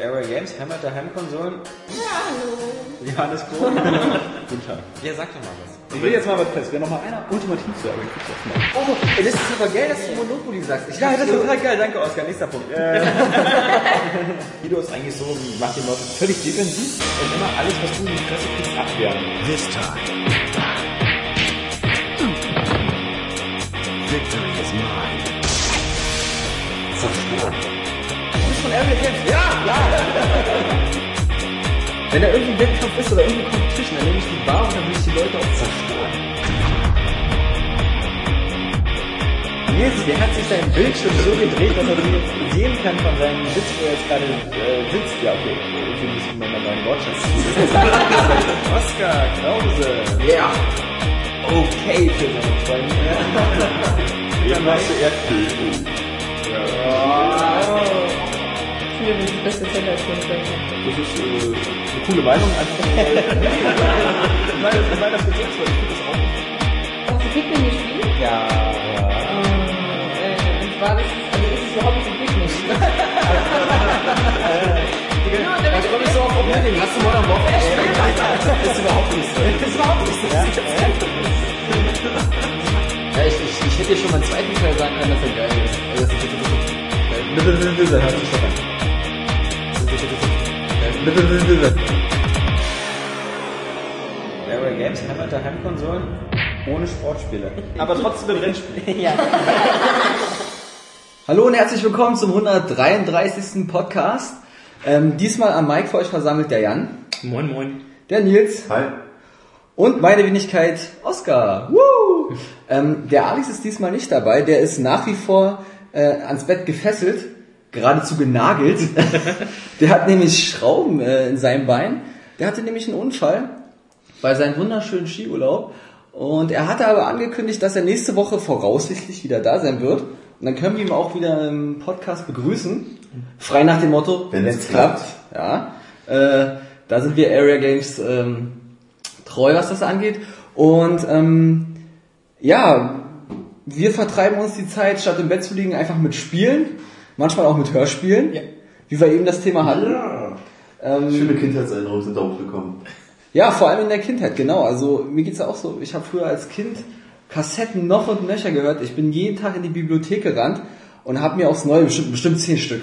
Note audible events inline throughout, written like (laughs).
Area Games, Heimat der Heimkonsolen. Ja, hallo. Johannes Kohl. (laughs) Guten Tag. Ja, sag doch mal was. Ich will jetzt mal was fest. Wäre noch mal einer ultimativ zu Area Games. Oh, das ist aber geil, dass du Monopoly sagst. Ich Ja, das ist total geil. Danke, Oskar. Nächster Punkt. (laughs) Guido ist eigentlich so, macht die Leute völlig defensiv und immer alles, was du in die Fresse kriegst, abwehren. This time. Victory is mine. von Area Games. Ja, ja. Wenn da irgendwie ein Wettkampf ist oder irgendwie Competition, dann nehme ich die Bar und dann will ich die Leute auch zerstören. Nils, der hat sich sein Bildschirm so gedreht, dass er jetzt sehen kann von seinem Sitz, wo er jetzt gerade äh, sitzt. Ja, okay. Irgendwie müssen wir mal meinen Wortschatz (laughs) Oskar Krause. Ja. Okay für seine Freunde. (laughs) Eben hast du Erdbeben. Das beste Zelda-Spiel. Das ist äh, eine coole Meinung. Einfach weil, weil, das- weil das gesetzt wird. Ich finde das auch. Hast du Pikmin gespielt? Ja, ja. Äh, und zwar, das ist, also ist es überhaupt nicht Pikmin. genau, (laughs) damit Da komme ich so auf Opening. Hast du Modern Warfare gespielt? Das ist überhaupt nicht so. Das ist überhaupt nicht so. Ja, ich, ich, ich hätte dir schon beim zweiten Teil sagen können, dass er geil ist. Also, das ist, das ist, Nibbel, nibbel, nibbel, hört sich doch an. Area Games, Heimat der Heimkonsolen. Ohne Sportspiele. Aber trotzdem ein Rennspiel. (laughs) Hallo und herzlich willkommen zum 133. Podcast. Ähm, diesmal am Mic für euch versammelt der Jan, Moin, moin. der Nils Hi. und meine Wenigkeit Oskar. Woo! Ähm, der Alex ist diesmal nicht dabei, der ist nach wie vor äh, ans Bett gefesselt, geradezu genagelt. (laughs) der hat nämlich Schrauben äh, in seinem Bein. Der hatte nämlich einen Unfall bei seinem wunderschönen Skiurlaub. Und er hatte aber angekündigt, dass er nächste Woche voraussichtlich wieder da sein wird. Und dann können wir ihn auch wieder im Podcast begrüßen. Frei nach dem Motto, Wenn es es klappt. Ja, äh, da sind wir Area Games ähm, treu, was das angeht. Und ähm, ja, wir vertreiben uns die Zeit, statt im Bett zu liegen, einfach mit Spielen. Manchmal auch mit Hörspielen. Ja. Wie wir eben das Thema hatten. Ähm, Schöne Kindheitserinnerungen sind da hochgekommen. ja, vor allem in der Kindheit, genau. Also mir geht's ja auch so. Ich habe früher als Kind Kassetten noch und nöcher gehört. Ich bin jeden Tag in die Bibliothek gerannt und habe mir aufs Neue bestimmt, bestimmt zehn Stück.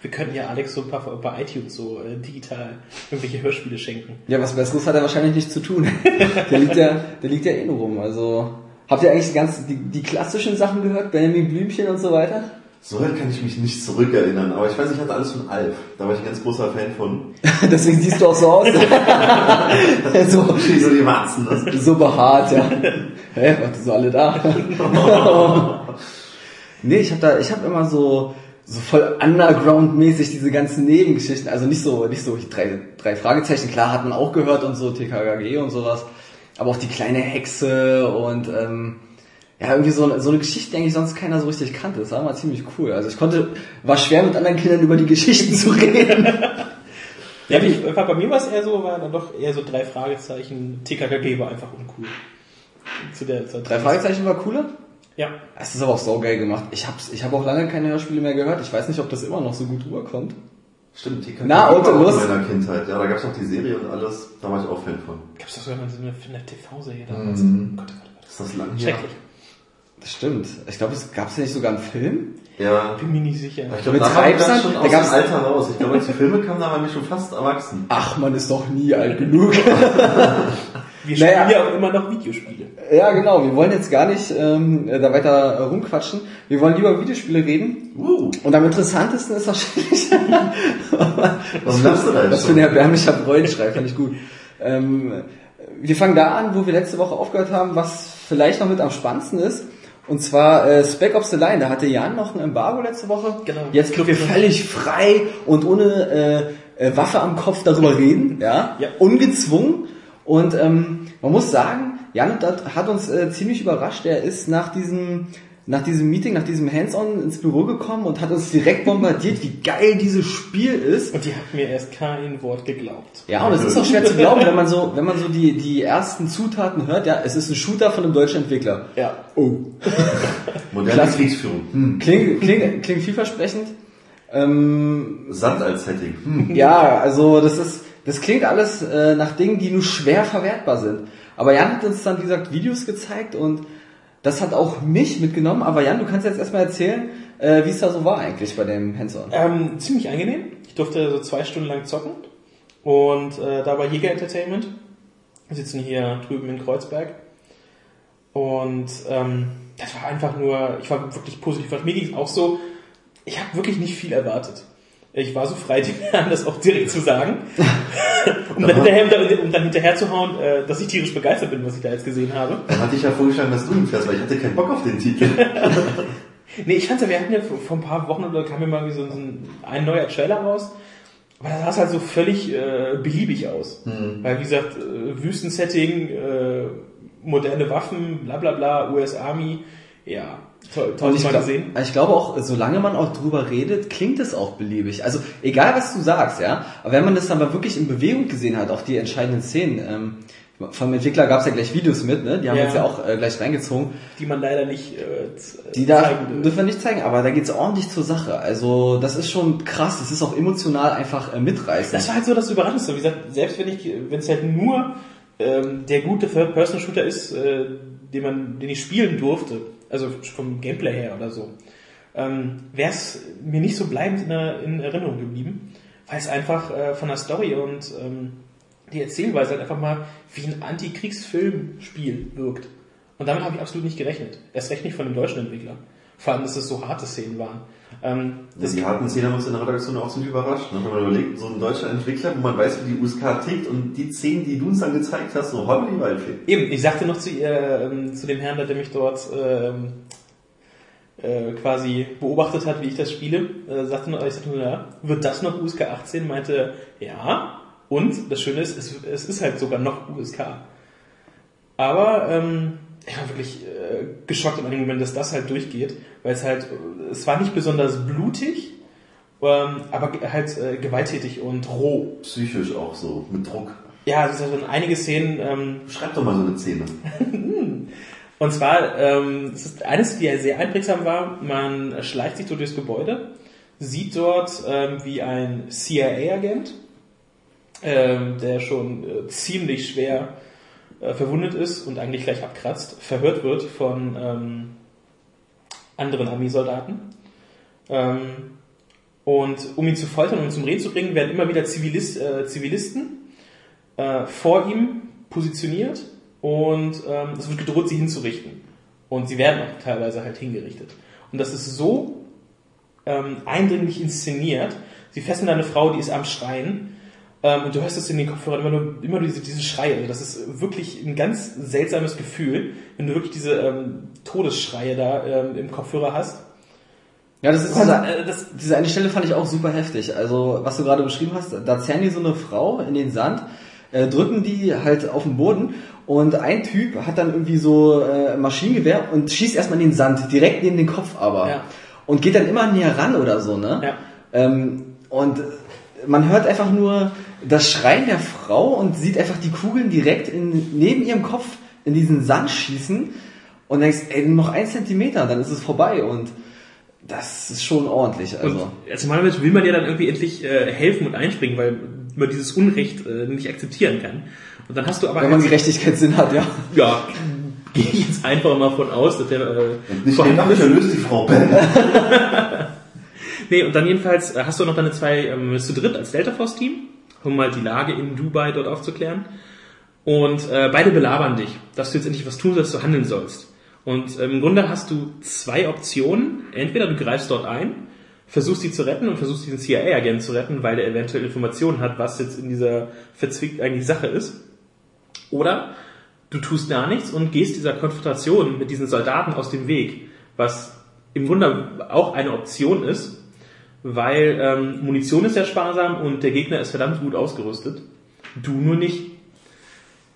Wir könnten ja Alex so ein paar bei iTunes so äh, digital irgendwelche Hörspiele schenken. Ja, was Besseres hat er wahrscheinlich nicht zu tun. (laughs) der liegt ja, der liegt ja eh nur rum. Also habt ihr eigentlich die, ganz, die, die klassischen Sachen gehört? Benjamin Blümchen und so weiter? So weit kann ich mich nicht zurückerinnern, aber ich weiß, ich hatte alles von Alf. Da war ich ein ganz großer Fan von. (laughs) Deswegen siehst du auch so aus. (laughs) so, so die Warzen. Das. so behaart, ja. Hä, warte, so alle da? (laughs) nee, ich habe da, ich habe immer so, so voll Underground-mäßig diese ganzen Nebengeschichten, also nicht so, nicht so drei, drei Fragezeichen, klar hat man auch gehört und so, TKKG und sowas, aber auch die kleine Hexe und, ähm, ja, irgendwie so, so eine Geschichte, die eigentlich sonst keiner so richtig kannte. Das war immer ziemlich cool. Also ich konnte, war schwer mit anderen Kindern über die Geschichten zu reden. (laughs) Ja, ich, bei mir war es eher so, war dann doch eher so drei Fragezeichen. TKKG war einfach uncool. Zu der Zeit. Drei Fragezeichen war cooler? Ja. Es ist aber auch so geil gemacht. Ich hab's, ich habe auch lange keine Hörspiele mehr gehört. Ich weiß nicht, ob das immer noch so gut rüberkommt. Stimmt, kann Na, und auch in meiner Kindheit. Ja, da gab's auch die Serie und alles. Da war ich auch Fan von. Gab's doch sogar mal so eine, eine TV-Serie damals. Mhm. Gott, Gott, Gott. Ist das lang? Schrecklich. Das stimmt. Ich glaube, es gab's ja nicht sogar einen Film. Ja. Bin mir nicht sicher. Ich glaube, Mit da Treibsand? dann schon Da aus dem gab's- Alter raus. Ich glaube, als die Filme kamen, da waren wir schon fast erwachsen. Ach, man ist doch nie alt genug. (laughs) Wir spielen Naja. ja auch immer noch Videospiele. ja, genau. Wir wollen jetzt gar nicht ähm, da weiter rumquatschen. Wir wollen lieber über Videospiele reden. Uh, Und am interessantesten ist wahrscheinlich, (laughs) warum lachst du da jetzt was für ein erbärmlicher Freundschrei, fand ich gut. Ähm, wir fangen da an, wo wir letzte Woche aufgehört haben, was vielleicht noch mit am spannendsten ist. Und zwar äh, Spec Ops The Line. Da hatte Jan noch ein Embargo letzte Woche. Genau. Jetzt können wir völlig frei und ohne äh, äh, Waffe am Kopf darüber reden. Ja? Ja. Ungezwungen. Und ähm, man muss sagen, Jan hat hat uns äh, ziemlich überrascht. Er ist nach diesem nach diesem Meeting, nach diesem Hands-on ins Büro gekommen und hat uns direkt bombardiert, wie geil dieses Spiel ist. Und die hat mir erst kein Wort geglaubt. Ja, und es ist auch schwer zu glauben, wenn man so, wenn man so die, die ersten Zutaten hört, ja, es ist ein Shooter von einem deutschen Entwickler. Ja. Oh. Moderne. Kriegsführung. Klingt, klingt, klingt vielversprechend. Ähm, Sand als Setting. Hm. ja, also das ist, das klingt alles äh, nach Dingen, die nur schwer verwertbar sind. Aber Jan hat uns dann, wie gesagt, Videos gezeigt und das hat auch mich mitgenommen. Aber Jan, du kannst jetzt erstmal erzählen, äh, wie es da so war eigentlich bei dem Hands-on. Ähm, ziemlich angenehm. Ich durfte so zwei Stunden lang zocken. Und äh, da war Jäger Entertainment. Wir sitzen hier drüben in Kreuzberg. Und ähm, das war einfach nur, ich war wirklich positiv. Mir ging es auch so, ich habe wirklich nicht viel erwartet. Ich war so frei, (laughs) den Herren das auch direkt zu sagen. (laughs) um, dann hinterher, um dann hinterher zu hauen, äh, dass ich tierisch begeistert bin, was ich da jetzt gesehen habe. Dann hatte ich ja vorgeschlagen, dass du ihn fährst, weil ich hatte keinen Bock auf den Titel. (laughs) Nee, ich fand's ja, wir hatten ja vor ein paar Wochen oder kam ja mal so, ein, ein neuer Trailer raus. Aber das sah es halt so völlig äh, beliebig aus. Weil, wie gesagt, äh, Wüstensetting, äh, moderne Waffen, bla bla bla, US Army, ja, Und toll ich, mal glaub, gesehen. ich glaube auch, solange man auch drüber redet, klingt es auch beliebig. Also egal, was du sagst, ja. Aber wenn man das dann mal wirklich in Bewegung gesehen hat, auch die entscheidenden Szenen, ähm, vom Entwickler gab es ja gleich Videos mit, ne? Die haben Ja. uns ja auch äh, gleich reingezogen. Die man leider nicht äh, Die da zeigen dürfen. dürfen wir nicht zeigen, aber da geht's ordentlich zur Sache. Also das ist schon krass, das ist auch emotional einfach äh, mitreißend. Das war halt so das Überraschendste. Wie gesagt, selbst wenn ich, wenn es halt nur ähm, der gute Third-Person-Shooter ist, äh, den man, den ich spielen durfte, also vom Gameplay her oder so, ähm, wäre es mir nicht so bleibend in, in Erinnerung geblieben, weil es einfach äh, von der Story und ähm, die Erzählweise halt einfach mal wie ein Antikriegsfilmspiel wirkt. Und damit habe ich absolut nicht gerechnet. Erst recht nicht von dem deutschen Entwickler. Vor allem, dass es so harte Szenen waren. Ähm, das die harten Szenen haben uns in der Redaktion auch ziemlich überrascht. Ne? Wenn man überlegt, so ein deutscher Entwickler, wo man weiß, wie die USK tickt und die Szenen, die du uns dann gezeigt hast, so holla die Waldfee. Eben, ich sagte noch zu, ihr, ähm, zu dem Herrn, der mich dort ähm, äh, quasi beobachtet hat, wie ich das spiele, äh, sagte noch, ich sagte nur, ja, wird das noch USK 18? Meinte, ja. Und das Schöne ist, es, es ist halt sogar noch USK. Aber ähm, ich war wirklich äh, geschockt in einem Moment, dass das halt durchgeht, weil es halt, es war nicht besonders blutig, ähm, aber halt äh, gewalttätig und roh. Psychisch auch so, mit Druck. Ja, es sind einige Szenen, ähm, Schreib doch mal so eine Szene. (laughs) Und zwar, ähm, es ist eines, die ja sehr einprägsam war, man schleicht sich so durchs Gebäude, sieht dort ähm, wie ein CIA-Agent, ähm, der schon äh, ziemlich schwer äh, verwundet ist und eigentlich gleich abkratzt, verhört wird von ähm, anderen Armeesoldaten. Ähm, und um ihn zu foltern und zum Reden zu bringen, werden immer wieder Zivilist, äh, Zivilisten äh, vor ihm positioniert und ähm, es wird gedroht, sie hinzurichten. Und sie werden auch teilweise halt hingerichtet. Und das ist so ähm, eindringlich inszeniert. Sie fesseln eine Frau, die ist am Schreien. Ähm, und du hörst es in den Kopfhörern immer nur, immer nur diese, diese Schreie. Also das ist wirklich ein ganz seltsames Gefühl, wenn du wirklich diese ähm, Todesschreie da ähm, im Kopfhörer hast. Ja, das ist Also, diese, äh, das, diese eine Stelle fand ich auch super heftig. Also, was du gerade beschrieben hast, da zerren die so eine Frau in den Sand, äh, drücken die halt auf den Boden und ein Typ hat dann irgendwie so äh, Maschinengewehr und schießt erstmal in den Sand, direkt neben den Kopf aber. Ja. Und geht dann immer näher ran oder so, ne? Ja. Ähm, und man hört einfach nur das Schreien der Frau und sieht einfach die Kugeln direkt in, neben ihrem Kopf in diesen Sand schießen und denkst, ey, noch ein Zentimeter, dann ist es vorbei und das ist schon ordentlich. Also. Also normalerweise will man ja dann irgendwie endlich äh, helfen und einspringen, weil man dieses Unrecht äh, nicht akzeptieren kann. Und dann hast du aber Wenn man Gerechtigkeitssinn hat, ja. ja, gehe ich jetzt einfach mal von aus, dass der äh, Nicht vorhanden den Bücher löst die Frau. (laughs) Nee, und dann jedenfalls äh, hast du noch deine zwei, ähm, bist du dritt als Delta Force Team, um mal die Lage in Dubai dort aufzuklären. Und äh, beide belabern dich, dass du jetzt endlich was tun sollst, du handeln sollst. Und ähm, im Grunde hast du zwei Optionen. Entweder du greifst dort ein, versuchst sie zu retten und versuchst diesen CIA-Agent zu retten, weil der eventuell Informationen hat, was jetzt in dieser verzwickt eigentlich Sache ist. Oder du tust gar nichts und gehst dieser Konfrontation mit diesen Soldaten aus dem Weg, was im Grunde auch eine Option ist, weil ähm, Munition ist sehr sparsam und der Gegner ist verdammt gut ausgerüstet. Du nur nicht.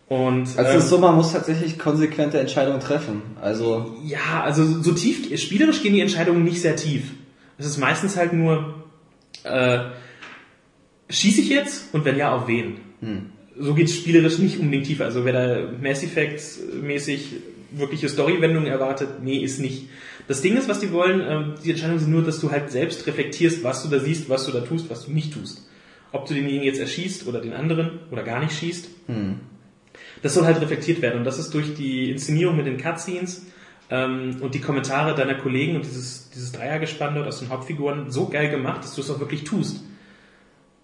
Und Also ähm, es ist so, man muss tatsächlich konsequente Entscheidungen treffen. Also ja, also so tief, spielerisch gehen die Entscheidungen nicht sehr tief. Es ist meistens halt nur, äh, schieße ich jetzt und wenn ja, auf wen? So geht's spielerisch nicht unbedingt tiefer. Also wer da Mass Effect mäßig wirkliche Storywendung erwartet. Nee, ist nicht. Das Ding ist, was die wollen, ähm, die Entscheidung sind nur, dass du halt selbst reflektierst, was du da siehst, was du da tust, was du nicht tust. Ob du denjenigen jetzt erschießt oder den anderen oder gar nicht schießt. Das soll halt reflektiert werden und das ist durch die Inszenierung mit den Cutscenes ähm, und die Kommentare deiner Kollegen und dieses, dieses Dreiergespann dort aus den Hauptfiguren so geil gemacht, dass du es auch wirklich tust.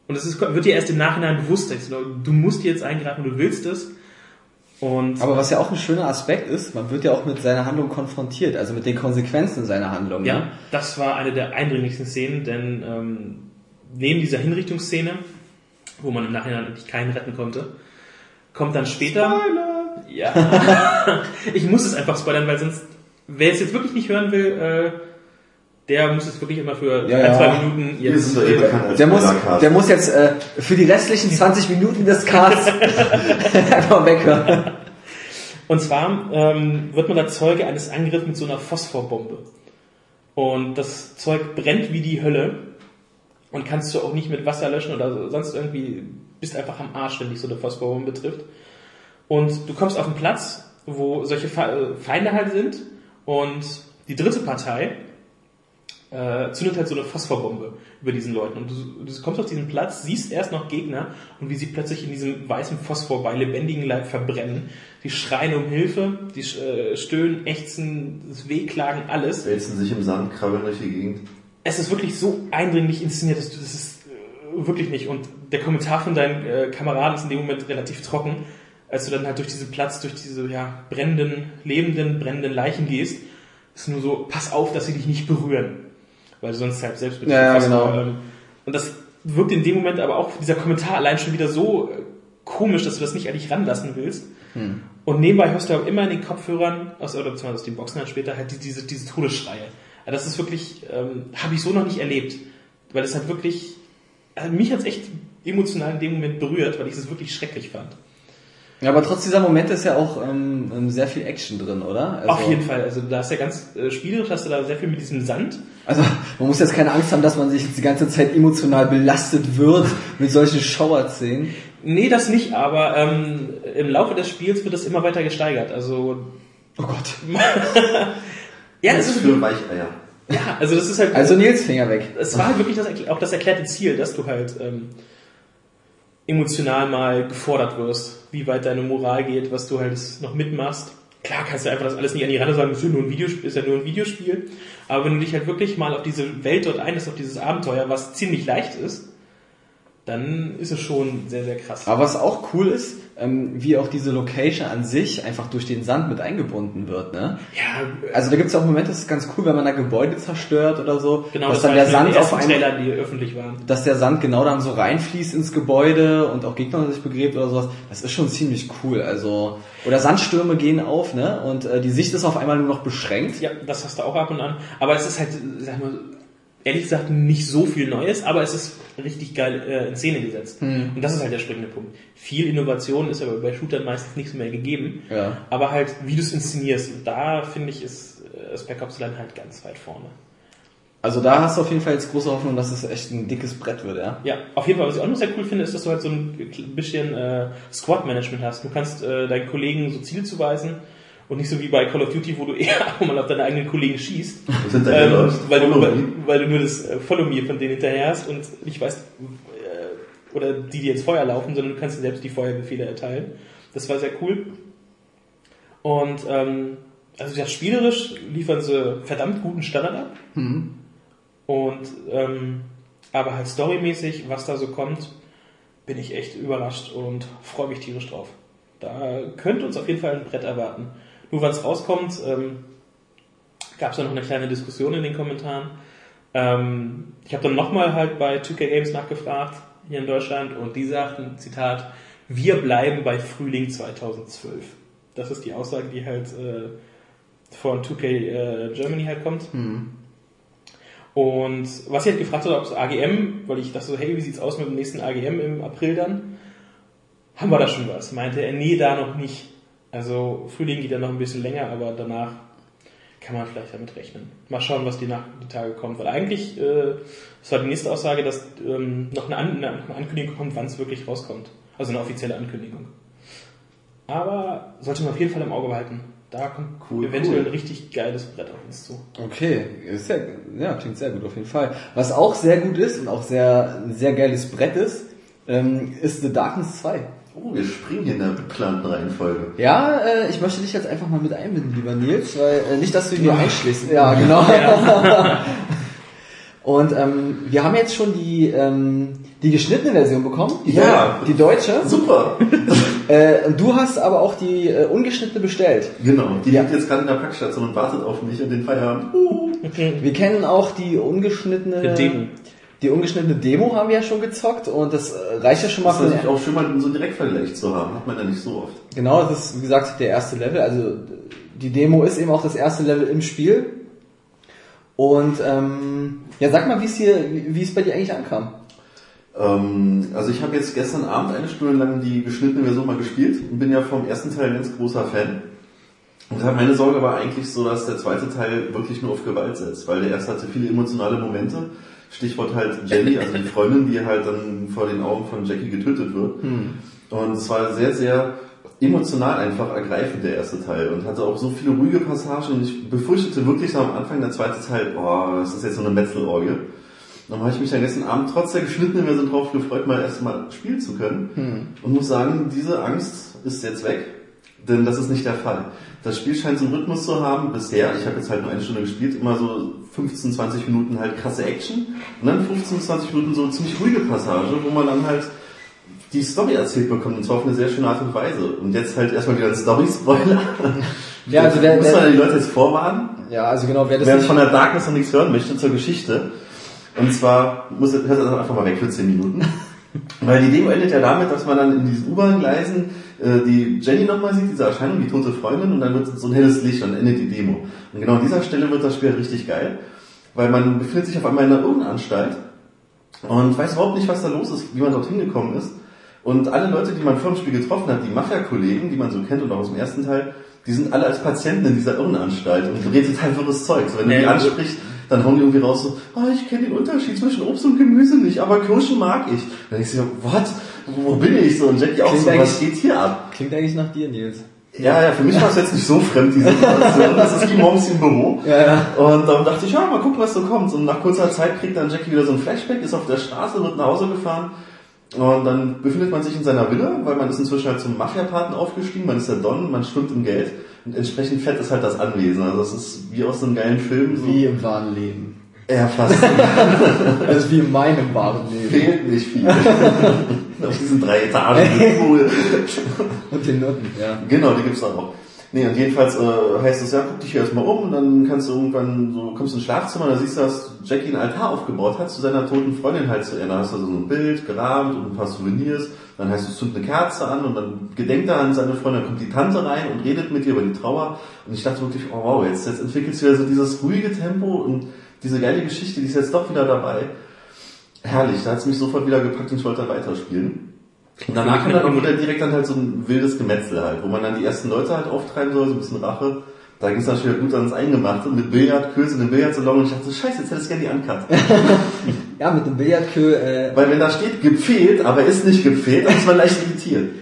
Und es wird dir erst im Nachhinein bewusst, du musst jetzt eingreifen, du willst es. Und Aber was ja auch ein schöner Aspekt ist, man wird ja auch mit seiner Handlung konfrontiert, also mit den Konsequenzen seiner Handlung. ja, Ne? das war eine der eindringlichsten Szenen, denn ähm, neben dieser Hinrichtungsszene, wo man im Nachhinein eigentlich keinen retten konnte, kommt dann später. Ja. (laughs) ich muss es einfach spoilern, weil sonst, wer es jetzt wirklich nicht hören will, äh, der muss es wirklich immer für Ja, ein, ja. zwei Minuten jetzt. eh Der muss, der muss jetzt äh, für die restlichen 20 Minuten des Casts (laughs) einfach weghören. Und zwar ähm, wird man da Zeuge eines Angriffs mit so einer Phosphorbombe. Und das Zeug brennt wie die Hölle. Und kannst du auch nicht mit Wasser löschen oder sonst irgendwie, bist einfach am Arsch, wenn dich so eine Phosphorbombe trifft. Und du kommst auf einen Platz, wo solche Fe- Feinde halt sind. Und die dritte Partei äh, zündet halt so eine Phosphorbombe über diesen Leuten. Und du, du kommst auf diesen Platz, siehst erst noch Gegner und wie sie plötzlich in diesem weißen Phosphor bei lebendigem Leib verbrennen. Die schreien um Hilfe, die äh, stöhnen, ächzen, das Wehklagen, alles. Wälzen sich im Sand, krabbeln durch die Gegend. Es ist wirklich so eindringlich inszeniert, dass du das ist äh, wirklich nicht. Und der Kommentar von deinen äh, Kameraden ist in dem Moment relativ trocken, als du dann halt durch diesen Platz, durch diese ja, brennenden, lebenden, brennenden Leichen gehst, ist nur so, pass auf, dass sie dich nicht berühren. Weil du sonst halt selbst Ja, ja, genau. ähm, Und das wirkt in dem Moment aber auch, dieser Kommentar allein schon wieder so äh, komisch, dass du das nicht eigentlich ranlassen willst. Und nebenbei hörst du aber immer in den Kopfhörern, aus, oder beziehungsweise aus den Boxen halt später, halt die- diese, diese Todesschreie. Ja, das ist wirklich, ähm, habe ich so noch nicht erlebt. Weil es halt wirklich, also mich hat's echt emotional in dem Moment berührt, weil ich es wirklich schrecklich fand. Ja, aber trotz dieser Momente ist ja auch ähm, ähm, sehr viel Action drin, oder? Also, Auf jeden Fall, also da ist ja ganz äh, spielerisch, hast du da sehr viel mit diesem Sand. Also man muss jetzt keine Angst haben, dass man sich jetzt die ganze Zeit emotional belastet wird mit solchen Schauerszenen. Nee, das nicht, aber ähm, im Laufe des Spiels wird das immer weiter gesteigert. Also, Oh Gott. (laughs) ja, Das ist ist, für Weicheier. ja, also das ist halt, Also Nils Finger weg. es war halt wirklich das, auch das erklärte Ziel, dass du halt ähm, emotional mal gefordert wirst, wie weit deine Moral geht, was du halt noch mitmachst. Klar kannst du einfach das alles nicht an die Rande sagen, ist ja nur ein Videospiel, ist ja nur ein Videospiel. Aber wenn du dich halt wirklich mal auf diese Welt dort einlässt, auf dieses Abenteuer, was ziemlich leicht ist, dann ist es schon sehr, sehr krass. Aber was auch cool ist, ähm, wie auch diese Location an sich einfach durch den Sand mit eingebunden wird, ne? Ja, Also da gibt es auch Momente, das ist ganz cool, wenn man da Gebäude zerstört oder so, genau, dass das dann der Sand auf einmal Trailer, die öffentlich waren. dass der Sand genau dann so reinfließt ins Gebäude und auch Gegner sich begräbt oder sowas, das ist schon ziemlich cool. Also oder Sandstürme gehen auf, ne? Und äh, die Sicht ist auf einmal nur noch beschränkt. Ja, das hast du auch ab und an. Aber es ist halt, sag mal, ehrlich gesagt nicht so viel Neues, aber es ist richtig geil äh, in Szene gesetzt. Und das ist halt der springende Punkt. Viel Innovation ist aber bei Shootern meistens nicht mehr gegeben. Ja. Aber halt, wie du es inszenierst. Und da finde ich, ist äh, Spec Ops dann halt ganz weit vorne. Also da hast du auf jeden Fall jetzt große Hoffnung, dass es echt ein dickes Brett wird, ja. Ja, auf jeden Fall. Was ich auch noch sehr cool finde, ist, dass du halt so ein bisschen äh, Squad-Management hast. Du kannst äh, deinen Kollegen so Ziele zuweisen und nicht so wie bei Call of Duty, wo du eher (laughs) auch mal auf deine eigenen Kollegen schießt. Ähm, weil, du, weil, weil du nur das äh, Follow Me von denen hinterher hast und nicht weißt, äh, oder die, die ins Feuer laufen, sondern du kannst dir selbst die Feuerbefehle erteilen. Das war sehr cool. Und ähm, also ja, spielerisch liefern sie verdammt guten Standard ab. Und ähm, aber halt storymäßig, was da so kommt, bin ich echt überrascht und freue mich tierisch drauf. Da könnte uns auf jeden Fall ein Brett erwarten. Nur wann es rauskommt, ähm, gab es da noch eine kleine Diskussion in den Kommentaren. Ähm, ich habe dann nochmal halt bei 2K Games nachgefragt, hier in Deutschland, und die sagten, Zitat, wir bleiben bei Frühling 2012. Das ist die Aussage, die halt äh, von 2K äh, Germany halt kommt. Und was ich halt gefragt habe, ob es AGM, weil ich dachte so, hey, wie sieht's aus mit dem nächsten AGM im April dann? Haben wir da schon was? Meinte er, nee, da noch nicht. Also Frühling geht ja noch ein bisschen länger, aber danach kann man vielleicht damit rechnen. Mal schauen, was die, nach, die Tage kommt. Weil eigentlich, äh, das war die nächste Aussage, dass ähm, noch eine, An eine Ankündigung kommt, wann es wirklich rauskommt. Also eine offizielle Ankündigung. Aber sollte man auf jeden Fall im Auge behalten. Da kommt Cool, eventuell cool. ein richtig geiles Brett auf uns zu. Okay, ist ja, ja, klingt sehr gut auf jeden Fall. Was auch sehr gut ist und auch sehr, sehr geiles Brett ist, ähm, ist The Darkness 2. Oh, wir springen hier in der geplanten Reihenfolge. Ja, äh, ich möchte dich jetzt einfach mal mit einbinden, lieber Nils, weil äh, nicht, dass du hier einschlägst. Ja, genau. (laughs) Und ähm, wir haben jetzt schon die, ähm, die geschnittene Version bekommen, die, Ja. Die deutsche. Super! (laughs) Äh, und du hast aber auch die äh, ungeschnittene bestellt. genau, die Ja. liegt jetzt gerade in der Packstation und wartet auf mich und den Feierabend. Uh. Wir kennen auch die ungeschnittene Demo. Die ungeschnittene Demo haben wir ja schon gezockt und das äh, reicht ja schon mal Das ist natürlich auch schön, mal so einen Direktvergleich zu haben. Hat man ja nicht so oft. Genau, das ist wie gesagt der erste Level. Also die Demo ist eben auch das erste Level im Spiel. Und ähm, ja, sag mal, wie es hier, wie es bei dir eigentlich ankam. Ähm, also ich habe jetzt gestern Abend eine Stunde lang die geschnittene Version mal gespielt und bin ja vom ersten Teil ein ganz großer Fan. Und meine Sorge war eigentlich so, dass der zweite Teil wirklich nur auf Gewalt setzt, weil der erste hatte viele emotionale Momente. Stichwort halt Jenny, also die Freundin, die halt dann vor den Augen von Jackie getötet wird. Und es war sehr, sehr emotional einfach ergreifend, der erste Teil. Und hatte auch so viele ruhige Passagen. Und ich befürchtete wirklich so am Anfang der zweite Teil, oh, das ist jetzt so eine Metzelorgie. Dann habe ich mich dann gestern Abend trotz der geschnittenen Version drauf gefreut, mal erstmal spielen zu können. Und muss sagen, diese Angst ist jetzt weg. Denn das ist nicht der Fall. Das Spiel scheint so einen Rhythmus zu haben, bisher, ich habe jetzt halt nur eine Stunde gespielt, immer so 15, 20 Minuten halt krasse Action und dann 15, 20 Minuten so ziemlich ruhige Passage, wo man dann halt die Story erzählt bekommt und zwar auf eine sehr schöne Art und Weise. Und jetzt halt erstmal wieder ein Story-Spoiler. (laughs) Ja, also wer- Muss wer- man die Leute jetzt vorwarnen? Ja, also genau, wer das Wer von der Darkness noch nichts hören möchte zur Geschichte, und zwar, muss, hört das einfach mal weg für 10 Minuten. (laughs) Weil die Demo endet ja damit, dass man dann in diesen U-Bahn-Gleisen äh, die Jenny nochmal sieht, diese Erscheinung, die tote Freundin, und dann wird so ein helles Licht und dann endet die Demo. Und genau an dieser Stelle wird das Spiel halt richtig geil, weil man befindet sich auf einmal in einer Irrenanstalt und weiß überhaupt nicht, was da los ist, wie man dorthin gekommen ist. Und alle Leute, die man vor dem Spiel getroffen hat, die Mafia-Kollegen, die man so kennt und auch aus dem ersten Teil, die sind alle als Patienten in dieser Irrenanstalt und reden total wirres Zeug. So, wenn du die also- ansprichst, dann hauen die irgendwie raus so, ah, ich kenne den Unterschied zwischen Obst und Gemüse nicht, aber Kirschen mag ich. Dann denkst du dir, what? Wo bin ich so? Und Jackie auch so, was geht hier ab? klingt eigentlich nach dir, Nils. Ja, ja, für mich war es jetzt nicht so fremd, diese Situation. Das ist wie morgens im Büro. Ja, ja. Und dann dachte ich, ja, mal gucken, was so kommt. Und nach kurzer Zeit kriegt dann Jackie wieder so ein Flashback, ist auf der Straße, wird nach Hause gefahren. Und dann befindet man sich in seiner Villa, weil man ist inzwischen halt zum Mafia-Paten aufgestiegen, man ist der Don, man schwimmt im Geld. Und entsprechend fett ist halt das Anwesen. Also das ist wie aus einem geilen Film. So. Wie im wahren Leben. Ja, fast. (laughs) Also wie in meinem wahren Leben. Fehlt nicht viel. (laughs) (laughs) auf diesen drei Etagen. (laughs) Und den Nutten, ja. Genau, die gibt's dann auch. Nee, und jedenfalls äh, heißt es, ja, guck dich hier erstmal um und dann kannst du irgendwann so, kommst du ins Schlafzimmer und da siehst du, dass Jackie ein Altar aufgebaut hat zu seiner toten Freundin halt zu erinnern. Da hast du so ein Bild gerahmt und ein paar Souvenirs. Dann heißt es, zünd eine Kerze an und dann gedenkt er an seine Freundin, dann kommt die Tante rein und redet mit ihr über die Trauer. Und ich dachte wirklich, oh wow, jetzt, jetzt entwickelt sich wieder so dieses ruhige Tempo und diese geile Geschichte, die ist jetzt doch wieder dabei. Herrlich, da hat's mich sofort wieder gepackt und ich wollte weiterspielen. Und danach kam dann auch wieder direkt dann halt so ein wildes Gemetzel halt, wo man dann die ersten Leute halt auftreiben soll, so ein bisschen Rache. Da ging es wieder gut ans Eingemachte mit Billard, Köse, einem Billardsalon und ich dachte so, scheiße, jetzt hättest du gerne die Uncut. (laughs) Ja, mit dem Billardkö, äh, Weil wenn da steht, gepfählt, aber ist nicht gepfählt, dann ist man leicht irritiert.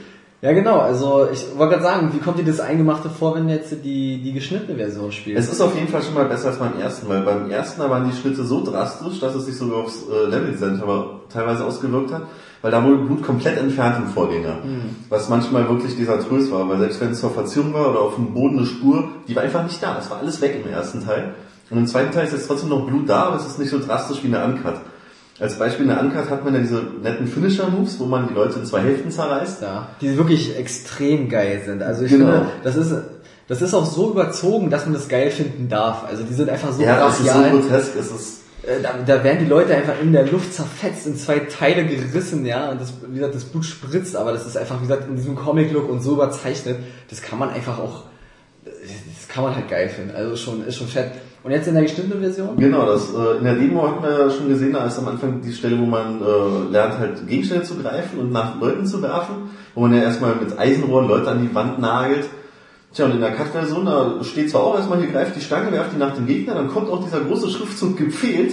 Ja genau, also ich wollte gerade sagen, wie kommt dir das Eingemachte vor, wenn du jetzt die, die geschnittene Version spielst? Es ist auf jeden Fall schon mal besser als beim ersten, weil beim ersten da waren die Schnitte so drastisch, dass es sich sogar aufs äh, Level Center teilweise ausgewirkt hat, weil da wurde Blut komplett entfernt im Vorgänger. Was manchmal wirklich desaströs war, weil selbst wenn es zur Verzierung war oder auf dem Boden eine Spur, die war einfach nicht da. Es war alles weg im ersten Teil. Und im zweiten Teil ist jetzt trotzdem noch Blut da, aber es ist nicht so drastisch wie in der Uncut. Als Beispiel in der Uncut hat man ja diese netten Finisher-Moves, wo man die Leute in zwei Hälften zerreißt. Ja, die wirklich extrem geil sind. Also ich Genau. finde, das ist, das ist auch so überzogen, dass man das geil finden darf. Also die sind einfach so Ja, es ist so grotesk, es ist Äh, da, da werden die Leute einfach in der Luft zerfetzt, in zwei Teile gerissen, ja, und das, wie gesagt, das Blut spritzt, aber das ist einfach, wie gesagt, in diesem Comic-Look und so überzeichnet, das kann man einfach auch, das kann man halt geil finden, also schon, ist schon fett. Und jetzt in der geschnittenen Version? Genau, das äh, in der Demo hat man ja schon gesehen, da ist am Anfang die Stelle, wo man äh, lernt halt Gegenstände zu greifen und nach Leuten zu werfen, wo man ja erstmal mit Eisenrohren Leute an die Wand nagelt. Tja, und in der Cut-Version, da steht zwar auch erstmal, hier greift die Stange, werft die nach dem Gegner, dann kommt auch dieser große Schriftzug gepfählt,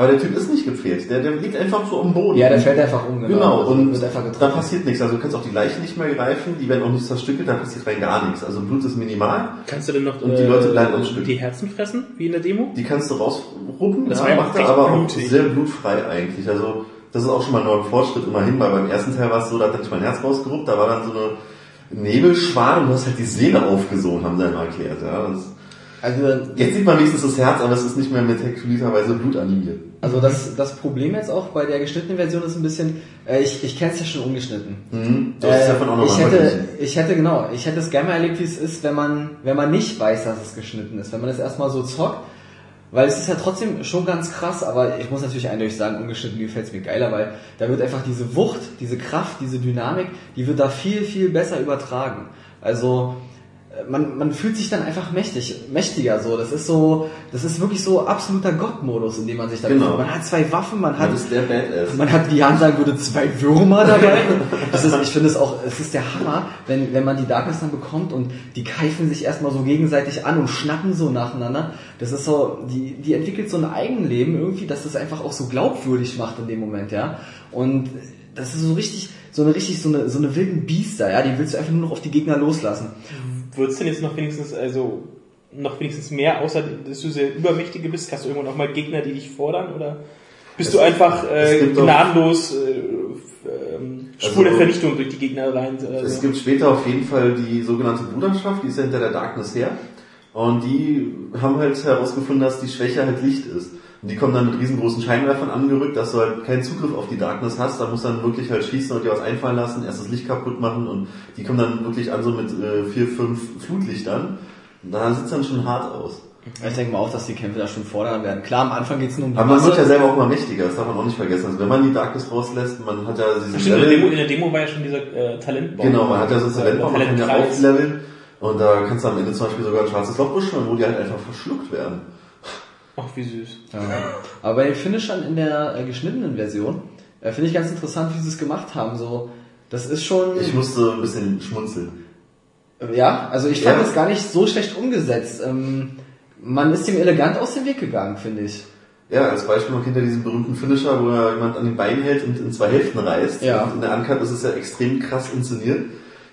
Aber der Typ ist nicht gepfählt. Der, der liegt einfach so am Boden. Ja, der fällt einfach um, Genau, Also und wird einfach da passiert nichts. Also du kannst auch die Leichen nicht mehr greifen, die werden auch nicht zerstückelt, da passiert rein gar nichts. Also Blut ist minimal. Kannst du denn noch Und die Leute bleiben am Stück. die Herzen fressen, wie in der Demo? Die kannst du rausruppen, Das ja, macht auch er aber auch blutig. sehr blutfrei eigentlich. Also das ist auch schon mal ein Fortschritt immerhin, weil beim ersten Teil war es so, da hat dann nicht mein Herz rausgeruppt, da war dann so eine Nebelschwan und du hast halt die Seele aufgesogen, haben sie dann mal erklärt. Ja. Das, Also, jetzt sieht man wenigstens das Herz, aber es ist nicht mehr mit hektoliterweise Blut animiert. also das, das Problem jetzt auch bei der geschnittenen Version ist ein bisschen, äh, ich, ich kenne es ja schon ungeschnitten. Mhm. Es Äh, davon auch noch ich hätte, ich hätte genau, ich hätte es gerne mal erlebt, wie es ist, wenn man, wenn man nicht weiß, dass es geschnitten ist, wenn man es erstmal so zockt, weil es ist ja trotzdem schon ganz krass, aber ich muss natürlich eindeutig sagen, ungeschnitten gefällt es mir geiler, weil da wird einfach diese Wucht, diese Kraft, diese Dynamik, die wird da viel, viel besser übertragen. Also man, man fühlt sich dann einfach mächtig, mächtiger so. Das ist so, das ist wirklich so absoluter Gottmodus, in dem man sich da Genau. befindet. Man hat zwei Waffen, man hat man hat, wie Jan sagen würde, zwei Würmer dabei. (laughs) Das ist, ich finde es auch, es ist der Hammer, wenn, wenn man die Darkness dann bekommt und die keifen sich erstmal so gegenseitig an und schnappen so nacheinander. Das ist so, die, die entwickelt so ein Eigenleben irgendwie, dass das einfach auch so glaubwürdig macht in dem Moment, ja. Und das ist so richtig, so eine richtig, so eine, so eine wilden Biester, ja, die willst du einfach nur noch auf die Gegner loslassen. Würdest du denn jetzt noch wenigstens, also noch wenigstens mehr, außer dass du sehr übermächtige bist, hast du irgendwann auch mal Gegner, die dich fordern? Oder bist Es- du einfach es äh, gnadenlos äh, ähm, Spur der Also- Vernichtung durch die Gegner rein? Also, Es gibt später auf jeden Fall die sogenannte Bruderschaft, die ist ja hinter der Darkness her. Und die haben halt herausgefunden, dass die Schwäche halt Licht ist. Und die kommen dann mit riesengroßen Scheinwerfern angerückt, dass du halt keinen Zugriff auf die Darkness hast. Da musst du dann wirklich halt schießen und dir was einfallen lassen, erst das Licht kaputt machen und die kommen dann wirklich an so mit äh, vier, fünf Flutlichtern. Und da sieht's dann schon hart aus. Ich denke mal auch, dass die Kämpfe da schon fordern werden. Klar, am Anfang geht's nur um die Aber man wird ja selber auch mal mächtiger, das darf man auch nicht vergessen. Also wenn man die Darkness rauslässt, man hat ja dieses Stimmt, in der, Demo, in Level, der Demo war ja schon dieser äh, Talentbaum. genau, man hat ja so ein Talentbaum, man kann ja aufleveln und da kannst du am Ende zum Beispiel sogar ein schwarzes Loch beschwören, wo die halt einfach verschluckt werden. Ach, wie süß. Ja. Aber bei den Finishern in der äh, geschnittenen Version äh, finde ich ganz interessant, wie sie es gemacht haben. So, das ist schon. Ich musste ein bisschen schmunzeln. äh, ja, also ich fand Ja. das gar nicht so schlecht umgesetzt. Ähm, man ist dem elegant aus dem Weg gegangen, finde ich. Ja, als Beispiel, man kennt ja diesen berühmten Finisher, wo er jemand an den Beinen hält und in zwei Hälften reißt. Ja. Und in der Uncut ist es ja extrem krass inszeniert,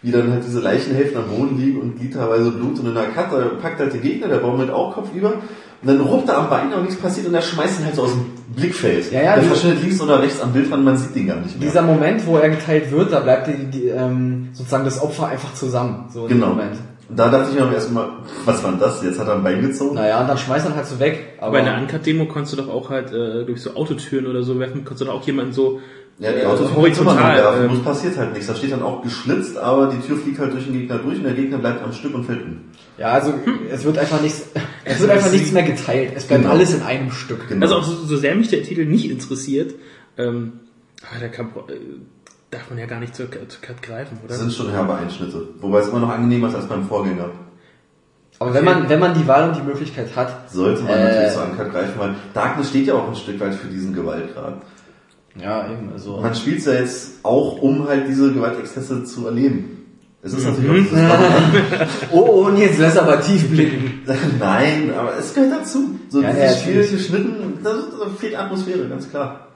wie dann halt diese Leichenhälften am Boden liegen und gliederweise Blut. Und in der Cut, da packt halt der Gegner, der baumelt auch Kopf über. Und dann ruppt er am Bein, aber nichts passiert und er schmeißt ihn halt so aus dem Blickfeld. Ja, ja, der verschwindet links oder rechts am Bildrand, man sieht den gar nicht mehr. Dieser Moment, wo er geteilt wird, da bleibt die, die, ähm, sozusagen das Opfer einfach zusammen. So in dem genau. Moment. Und da dachte ich mir am ersten Mal, was war denn das? Jetzt hat er ein Bein gezogen. Naja, und dann schmeißt er ihn halt so weg. Aber in der Uncut-Demo konntest du doch auch halt äh, durch so Autotüren oder so werfen, konntest du doch auch jemanden so Ja, die äh, Autos horizontal. werfen, ähm, passiert halt nichts. Da steht dann auch geschlitzt, aber die Tür fliegt halt durch den Gegner durch und der Gegner bleibt am Stück und fällt um. ja, also es wird einfach nichts, es wird einfach nichts mehr geteilt. Es bleibt Genau. alles in einem Stück. Genau. Also auch so, so sehr mich der Titel nicht interessiert, ähm, aber da kann, äh, darf man ja gar nicht zur, zur Cut greifen, oder? Das sind schon herbe Einschnitte. Wobei es immer noch angenehmer ist als beim Vorgänger. Aber wenn man, wenn man die Wahl und die Möglichkeit hat, Sollte man Äh. natürlich so Uncut greifen, weil Darkness steht ja auch ein Stück weit für diesen Gewaltgrad. ja, eben, also. Man spielt ja jetzt auch, um halt diese Gewaltexzesse zu erleben. Es ist natürlich Mhm. (laughs) Oh, oh, und jetzt lässt er aber tief blicken. (laughs) Nein, aber es gehört dazu. So Ja, dieses Spiel geschnitten, da, fehlt Atmosphäre, ganz klar.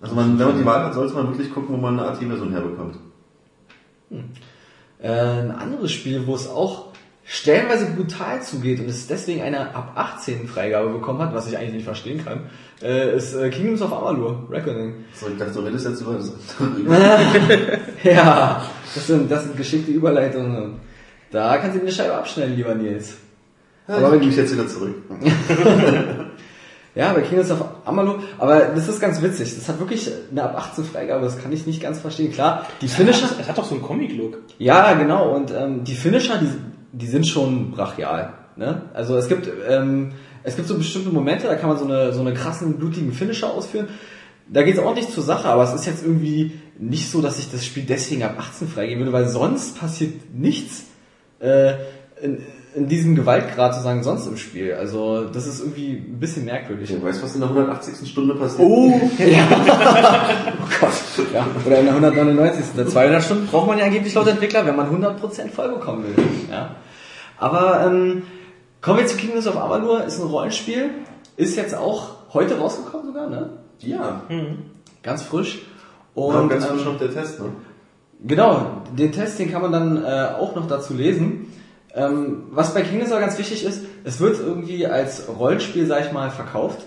Also man, wenn man die Wahl hat, sollte man wirklich gucken, wo man eine AT-Version herbekommt. Äh, ein anderes Spiel, wo es auch stellenweise brutal zugeht und es deswegen eine ab 18 Freigabe bekommen hat, was ich eigentlich nicht verstehen kann, äh, ist äh, Kingdoms of Amalur, Reckoning. So, ich dachte, du redest jetzt über das. (laughs) Ja, das sind, das sind geschickte Überleitungen. Da kannst du dir eine Scheibe abschneiden, lieber Nils. Ja, ich bringe mich jetzt wieder zurück. (laughs) Ja, bei Kingdoms of Amalur, aber das ist ganz witzig. Das hat wirklich eine ab 18 Freigabe, das kann ich nicht ganz verstehen. Klar, die Finisher, Es hat doch so einen Comic-Look. Ja, genau. Und ähm, die Finisher, die, die sind schon brachial. Ne? Also es gibt ähm, es gibt so bestimmte Momente, da kann man so eine so eine krassen blutigen Finisher ausführen. Da geht es ordentlich zur Sache, aber es ist jetzt irgendwie nicht so, dass ich das Spiel deswegen ab 18 freigeben würde, weil sonst passiert nichts äh, in, in diesem Gewaltgrad sozusagen sonst im Spiel. Also das ist irgendwie ein bisschen merkwürdig. Ich weiß, was in der 180. Stunde passiert. Oh, (laughs) ja. oh Gott. Ja, oder in der 199. Der 200 Stunden braucht man ja angeblich laut Entwickler, wenn man 100% voll bekommen will. Ja. Aber ähm, kommen wir zu Kingdoms of Amalur. Ist ein Rollenspiel. Ist jetzt auch heute rausgekommen. sogar, ne? Ja. Ganz frisch. Und Und ganz ähm, frisch noch der Test, ne? Genau, den Test, den kann man dann äh, auch noch dazu lesen. Ähm, was bei Kingdoms aber ganz wichtig ist, es wird irgendwie als Rollenspiel, sag ich mal, verkauft.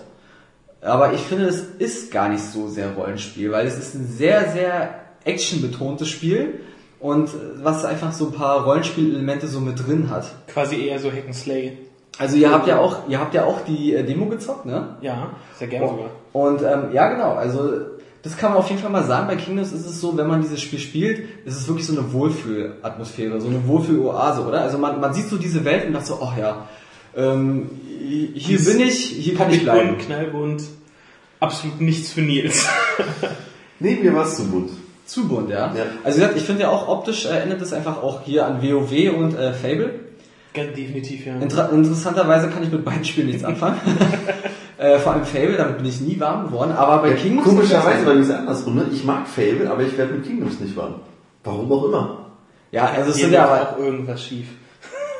Aber ich finde, es ist gar nicht so sehr Rollenspiel, weil es ist ein sehr, sehr actionbetontes Spiel und was einfach so ein paar Rollenspielelemente so mit drin hat. Quasi eher so Hack and Slay. Also ihr habt ja auch, ihr habt ja auch die äh, Demo gezockt, ne? Ja, sehr gerne sogar. Und ähm, ja, genau, also das kann man auf jeden Fall mal sagen. Bei Kingdoms ist es so, wenn man dieses Spiel spielt, ist es wirklich so eine Wohlfühlatmosphäre, so eine Wohlfühloase, oder? Also man, man sieht so diese Welt und sagt so, ach ja, ähm, hier bin ich, hier kann ich bleiben. Bunt, knallbunt, absolut nichts für Nils. (laughs) Nee, mir war es zu bunt. Zu bunt, ja. Ja. Also wie gesagt, ich finde ja auch optisch äh, erinnert es einfach auch hier an WoW und äh, Fable. Ganz definitiv, ja. Inter interessanterweise kann ich mit beiden Spielen nichts anfangen. (laughs) äh, vor allem Fable, damit bin ich nie warm geworden. Aber bei Kingdoms... Komischerweise bei mir ist es andersrum, ne? Ich mag Fable, aber ich werde mit Kingdoms nicht warm. Warum auch immer. Ja, also es sind ja aber... auch irgendwas schief.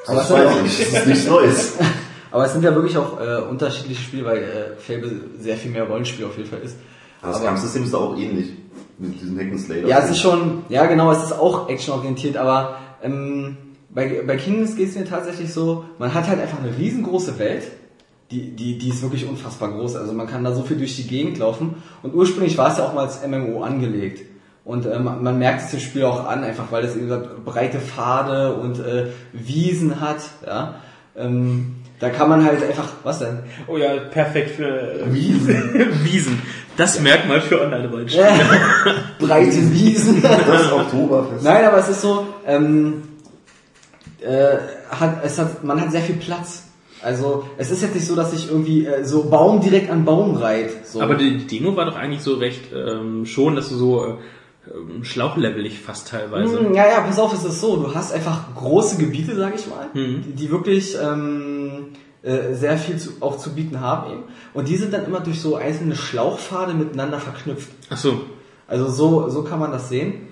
Aber Das es sind weiß ja ich nicht, das ist nichts Neues. (laughs) Aber es sind ja wirklich auch äh, unterschiedliche Spiele, weil äh, Fable sehr viel mehr Rollenspiel auf jeden Fall ist. Das Aber- Kampfsystem ist auch ähnlich. Mit diesem Hack. Ja, es ist schon, ja genau, es ist auch actionorientiert, aber ähm, bei, bei Kingdoms geht es mir tatsächlich so, man hat halt einfach eine riesengroße Welt, die, die, die ist wirklich unfassbar groß, also man kann da so viel durch die Gegend laufen und ursprünglich war es ja auch mal als MMO angelegt. Und äh, man, man merkt es dem Spiel auch an, einfach weil es eben gesagt, breite Pfade und äh, Wiesen hat, ja. Ähm, da kann man halt einfach, was denn? Oh ja, perfekt für äh, Wiesen. (laughs) Wiesen. Das Merkmal für Online-Rollenspiele. (laughs) breite Wiesen. Das Oktoberfest. Nein, aber es ist so, ähm, äh, hat, es hat, man hat sehr viel Platz. Also es ist jetzt nicht so, dass sich irgendwie äh, so Baum direkt an Baum reiht. So. Aber die Demo war doch eigentlich so recht ähm, schon, dass du so äh, ähm, schlauchlevelig fast teilweise. Hm, ja, ja, pass auf, es ist so, du hast einfach große Gebiete, sag ich mal, Mhm. die, die wirklich ähm, äh, sehr viel zu, auch zu bieten haben eben. Und die sind dann immer durch so einzelne Schlauchpfade miteinander verknüpft. Ach so. Also so, so kann man das sehen.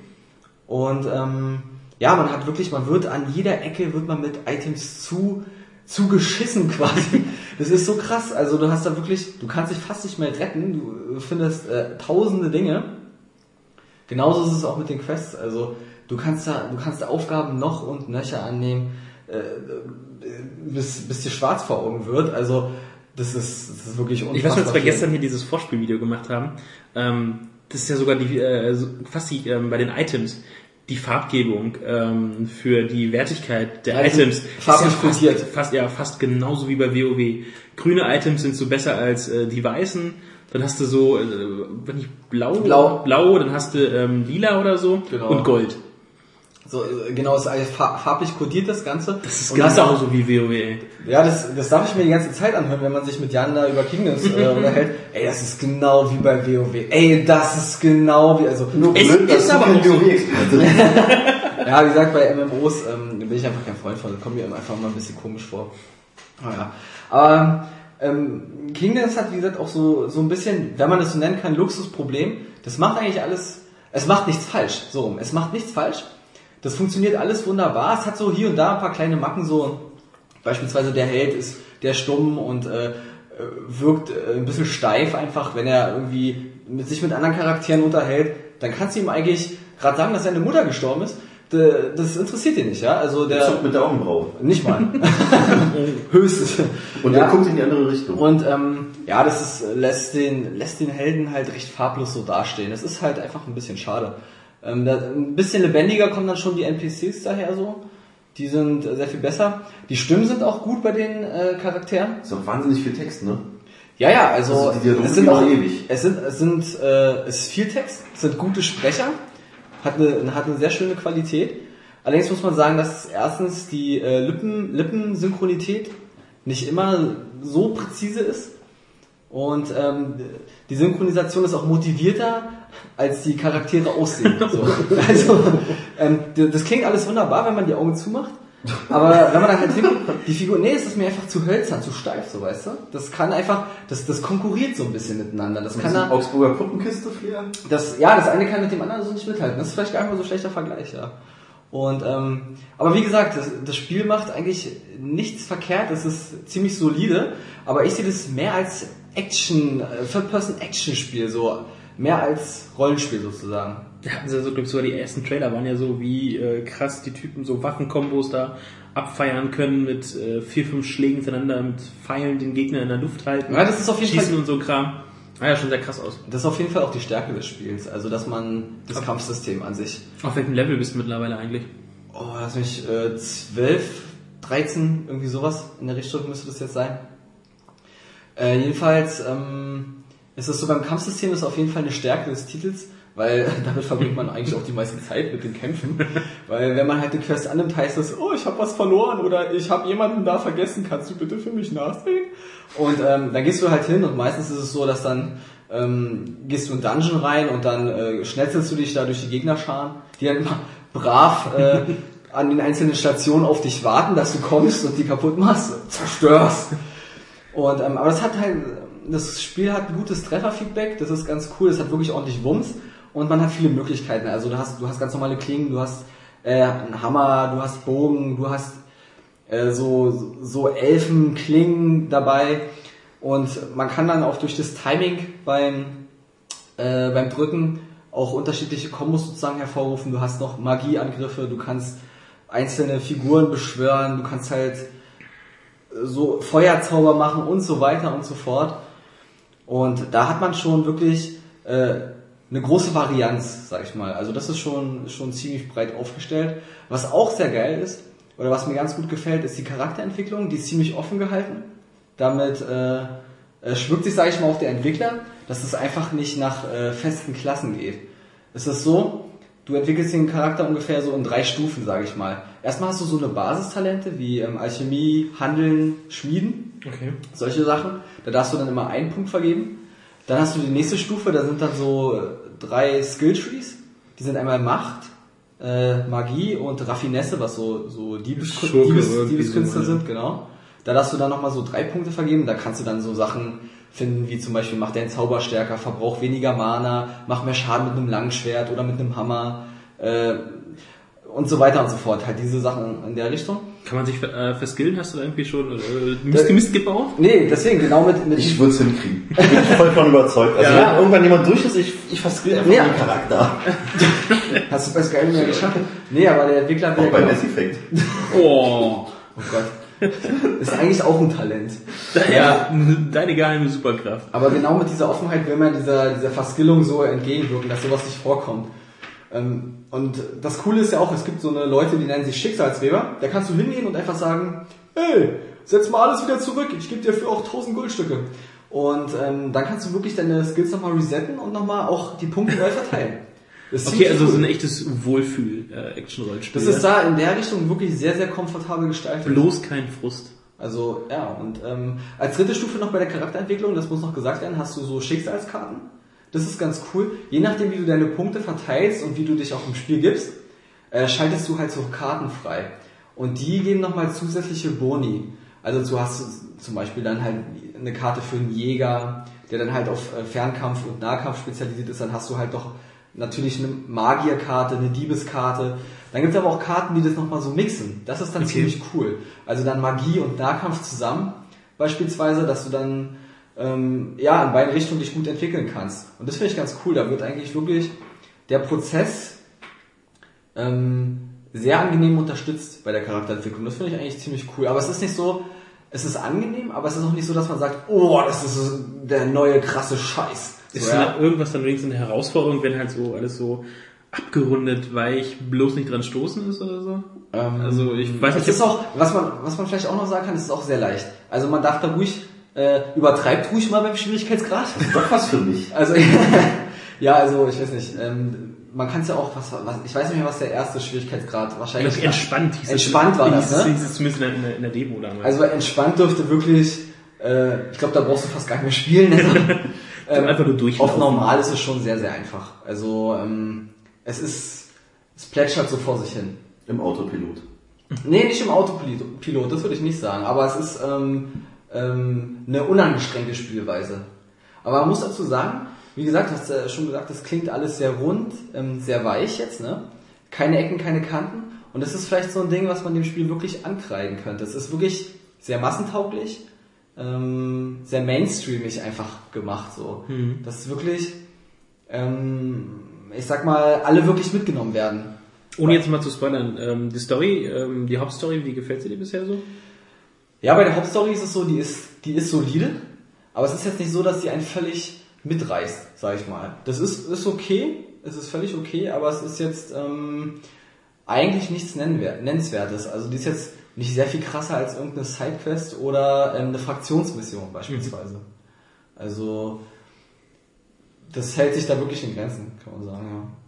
Und ähm, ja, man hat wirklich, man wird an jeder Ecke wird man mit Items zu zugeschissen (laughs) quasi. Das ist so krass. Also du hast da wirklich, du kannst dich fast nicht mehr retten. Du findest äh, tausende Dinge. Genauso ist es auch mit den Quests. Also du kannst da, du kannst da Aufgaben noch und nöcher annehmen, äh, äh, bis, bis dir schwarz vor Augen wird. Also das ist, das ist wirklich unfassbar. Ich weiß, als wir gestern hier dieses Vorspielvideo gemacht haben, ähm, das ist ja sogar die, äh, fast die, ähm, bei den Items, die Farbgebung ähm, für die Wertigkeit der sind Items farblich ist ja fast, fast, ja, fast genauso wie bei WoW. Grüne Items sind so besser als äh, die weißen. Dann hast du so, äh, wenn nicht blau, Blau. blau, dann hast du ähm, lila oder so Genau. und Gold. So, äh, genau, es ist farblich kodiert, das Ganze. Das ist das genauso wie WoW. ey. Ja, das, das darf ich mir die ganze Zeit anhören, wenn man sich mit Jan da über Kingdoms äh, (laughs) unterhält. Ey, das ist genau wie bei WoW. Ey, das ist genau wie, also, Nur Es blöd, ist aber auch so. Ja, wie gesagt, bei MMOs ähm, bin ich einfach kein Freund von, das kommt mir einfach mal ein bisschen komisch vor. Naja. Aber ähm, Kingdoms hat, wie gesagt, auch so, so ein bisschen, wenn man es so nennen kann, Luxusproblem. Das macht eigentlich alles, es macht nichts falsch, so. Es macht nichts falsch. Das funktioniert alles wunderbar. Es hat so hier und da ein paar kleine Macken, so beispielsweise der Held ist der stumm und äh, äh, wirkt äh, ein bisschen steif einfach, wenn er irgendwie mit sich mit anderen Charakteren unterhält, dann kannst du ihm eigentlich gerade sagen, dass seine Mutter gestorben ist. D- Das interessiert ihn nicht, ja? Also Der zuckt mit der Augenbraue. nicht mal. (laughs) Höchstens. Und ja. der guckt in die andere Richtung. Und ähm, ja, das ist, lässt, den, lässt den Helden halt recht farblos so dastehen. Das ist halt einfach ein bisschen schade. Ähm, da, ein bisschen lebendiger kommen dann schon die NPCs daher so. Die sind äh, sehr viel besser. Die Stimmen sind auch gut bei den äh, Charakteren. ist auch wahnsinnig viel Text, ne? Ja, ja, also, Also die es sind auch ewig. Es sind, es sind, äh, es ist viel Text, es sind gute Sprecher, hat eine, hat eine sehr schöne Qualität. Allerdings muss man sagen, dass erstens die äh, Lippen, Lippensynchronität nicht immer so präzise ist. Und ähm, die Synchronisation ist auch motivierter, als die Charaktere aussehen. So. (laughs) Also, ähm, das klingt alles wunderbar, wenn man die Augen zumacht. Aber wenn man dann halt hinguckt, die Figur, nee, es ist mir einfach zu hölzern, zu steif, so weißt du? Das kann einfach, das, das konkurriert so ein bisschen miteinander. Das kann da, Augsburger Puppenkiste flair? das, ja, das eine kann mit dem anderen so nicht mithalten. Das ist vielleicht gar nicht mal so ein schlechter Vergleich, ja. Und, ähm, aber wie gesagt, das, das Spiel macht eigentlich nichts verkehrt, es ist ziemlich solide, aber ich sehe das mehr als Action, äh, Third-Person-Action-Spiel, so mehr als Rollenspiel sozusagen. Da hatten sie so, glaube ich, sogar die ersten Trailer waren ja so, wie äh, krass die Typen so Waffenkombos da abfeiern können mit äh, vier, fünf Schlägen hintereinander, mit Pfeilen den Gegner in der Luft halten, Ja, das ist auf jeden schießen Fall und so Kram. Ah ja, schon sehr krass aus. Das ist auf jeden Fall auch die Stärke des Spiels, also dass man das Kampfsystem an sich. Auf welchem Level bist du mittlerweile eigentlich? Oh, lass mich äh, 12, 13, irgendwie sowas in der Richtung müsste das jetzt sein. Äh, jedenfalls ähm, ist es so beim Kampfsystem ist auf jeden Fall eine Stärke des Titels, weil (laughs) damit verbringt man eigentlich auch die meiste Zeit mit den Kämpfen. weil wenn man halt eine Quest annimmt, heißt es, oh, ich habe was verloren oder ich habe jemanden da vergessen, kannst du bitte für mich nachsehen? Und ähm, dann gehst du halt hin und meistens ist es so, dass dann ähm, gehst du in Dungeon rein und dann äh, schnetzelst du dich da durch die Gegnerscharen, die dann immer brav äh, an den einzelnen Stationen auf dich warten, dass du kommst und die kaputt machst, zerstörst. Und ähm, aber das hat halt, das Spiel hat gutes Trefferfeedback, das ist ganz cool, es hat wirklich ordentlich Wumms und man hat viele Möglichkeiten. Also du hast, du hast ganz normale Klingen, du hast äh, einen Hammer, du hast Bogen, du hast äh, so, so Elfenklingen dabei und man kann dann auch durch das Timing beim, äh, beim Drücken auch unterschiedliche Kombos sozusagen hervorrufen. Du hast noch Magieangriffe, du kannst einzelne Figuren beschwören, du kannst halt so Feuerzauber machen und so weiter und so fort. Und da hat man schon wirklich äh, eine große Varianz, sag ich mal. Also das ist schon, schon ziemlich breit aufgestellt. Was auch sehr geil ist, oder was mir ganz gut gefällt, ist die Charakterentwicklung, die ist ziemlich offen gehalten. Damit äh, äh, schwirkt sich, sage ich mal, auf der Entwickler, dass es einfach nicht nach äh, festen Klassen geht. Es ist so, du entwickelst den Charakter ungefähr so in drei Stufen, sage ich mal. Erstmal hast du so eine Basistalente wie ähm, Alchemie, Handeln, Schmieden, Okay. solche Sachen. Da darfst du dann immer einen Punkt vergeben. Dann hast du die nächste Stufe, da sind dann so äh, drei Skilltrees. Die sind einmal Macht, äh, Magie und Raffinesse, was so, so Diebes, Diebes, so, ja. sind, genau. Da darfst du dann nochmal so drei Punkte vergeben. Da kannst du dann so Sachen finden, wie zum Beispiel, mach deinen Zauber stärker, verbrauch weniger Mana, mach mehr Schaden mit einem Langschwert oder mit einem Hammer, äh, und so weiter und so fort. Halt diese Sachen in der Richtung. Kann man sich äh, verskillen? Hast du da irgendwie schon äh, Mist, Mist gebaut? Nee, deswegen, genau mit, mit Ich würde es hinkriegen. Ich bin (laughs) vollkommen überzeugt. Also Ja. wenn irgendwann jemand durch ist, ich, ich verskill einfach Ja. den Charakter. Hast du bei Skyrim ja geschafft? Nee, aber der Entwickler will Auch bei genau- Mass Effect. Oh. Oh Gott. Ist eigentlich auch ein Talent. Ja, deine geheime Superkraft. Aber genau mit dieser Offenheit will man dieser, dieser Verskillung so entgegenwirken, dass sowas nicht vorkommt. Ähm, Und das Coole ist ja auch, es gibt so eine Leute, die nennen sich Schicksalsweber. Da kannst du hingehen und einfach sagen, hey, setz mal alles wieder zurück, ich gebe dir für auch 1000 Goldstücke. Und ähm, dann kannst du wirklich deine Skills nochmal resetten und nochmal auch die Punkte neu verteilen. Okay, also so ein echtes Wohlfühl-Action-Rollenspiel. Das ist da in der Richtung wirklich sehr, sehr komfortabel gestaltet. bloß kein Frust. Also ja, und ähm, als dritte Stufe noch bei der Charakterentwicklung, das muss noch gesagt werden, hast du so Schicksalskarten. Das ist ganz cool. Je nachdem, wie du deine Punkte verteilst und wie du dich auch im Spiel gibst, äh, schaltest du halt so Karten frei. Und die geben nochmal zusätzliche Boni. Also du hast zum Beispiel dann halt eine Karte für einen Jäger, der dann halt auf äh, Fernkampf und Nahkampf spezialisiert ist. Dann hast du halt doch natürlich eine Magierkarte, eine Diebeskarte. Dann gibt es aber auch Karten, die das nochmal so mixen. Das ist dann Okay. ziemlich cool. Also dann Magie und Nahkampf zusammen beispielsweise, dass du dann ähm, ja in beiden Richtungen dich gut entwickeln kannst. Und das finde ich ganz cool. Da wird eigentlich wirklich der Prozess ähm, sehr angenehm unterstützt bei der Charakterentwicklung. Das finde ich eigentlich ziemlich cool. Aber es ist nicht so, es ist angenehm, aber es ist auch nicht so, dass man sagt, oh, das ist der neue krasse Scheiß. Ist ja. da irgendwas dann wenigstens eine Herausforderung, wenn halt so alles so abgerundet, weich, bloß nicht dran stoßen ist oder so? Ähm, Also ich weiß Es nicht, ist auch, was man, was man vielleicht auch noch sagen kann, es ist auch sehr leicht. Also man darf da ruhig, äh, übertreibt ruhig mal beim Schwierigkeitsgrad. Doch was für mich. (laughs) Also, (laughs) ja, also ich weiß nicht, ähm, man kann es ja auch, was, was, ich weiß nicht mehr, was der erste Schwierigkeitsgrad wahrscheinlich das entspannt hieß Entspannt es. war das, es- ne? hieß es zumindest in der, in der, in der Demo damals. Also entspannt dürfte wirklich, äh, ich glaube, da brauchst du fast gar nicht mehr spielen. Also, (laughs) ähm, einfach nur durchlaufen. Auf normal ist es schon sehr, sehr einfach. Also ähm, es ist, es plätschert so vor sich hin. Im Autopilot. Nee, nicht im Autopilot, Pilot, das würde ich nicht sagen. Aber es ist ähm, ähm, eine unangestrengte Spielweise. Aber man muss dazu sagen, wie gesagt, hast du ja schon gesagt, das klingt alles sehr rund, ähm, sehr weich jetzt, ne? Keine Ecken, keine Kanten. Und das ist vielleicht so ein Ding, was man dem Spiel wirklich ankreiden könnte. Es ist wirklich sehr massentauglich, ähm, sehr mainstreamig einfach gemacht. So. Das ist wirklich, ähm, ich sag mal, alle wirklich mitgenommen werden. Ohne jetzt mal zu spoilern, ähm, die Story, ähm, die Hauptstory, wie gefällt sie dir bisher so? Ja, bei der Hauptstory ist es so, die ist, die ist solide, aber es ist jetzt nicht so, dass die einen völlig mitreißt, sag ich mal. Das ist, ist okay, es ist völlig okay, aber es ist jetzt ähm, eigentlich nichts Nennenswertes. Also die ist jetzt nicht sehr viel krasser als irgendeine Sidequest oder ähm, eine Fraktionsmission beispielsweise. Also das hält sich da wirklich in Grenzen, kann man sagen, ja.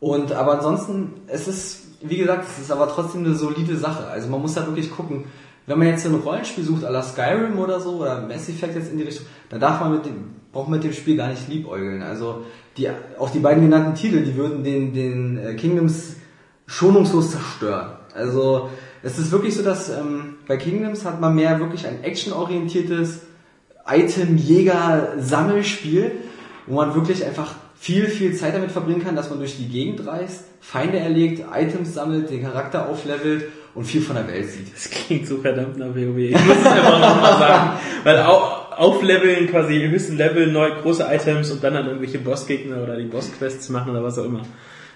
Und aber ansonsten, es ist, wie gesagt, es ist aber trotzdem eine solide Sache. Also man muss da wirklich gucken, wenn man jetzt ein Rollenspiel sucht, à la Skyrim oder so, oder Mass Effect jetzt in die Richtung, dann darf man mit dem, braucht man mit dem Spiel gar nicht liebäugeln. Also die, auch die beiden genannten Titel, die würden den, den äh, Kingdoms schonungslos zerstören. Also es ist wirklich so, dass ähm, bei Kingdoms hat man mehr wirklich ein actionorientiertes Item-Jäger-Sammelspiel, wo man wirklich einfach viel, viel Zeit damit verbringen kann, dass man durch die Gegend reist, Feinde erlegt, Items sammelt, den Charakter auflevelt und viel von der Welt sieht. Das klingt so verdammt nach WoW. Ich muss es einfach nochmal sagen. Weil au- aufleveln, quasi höchsten Level, neue große Items und dann dann irgendwelche Bossgegner oder die Bossquests machen oder was auch immer.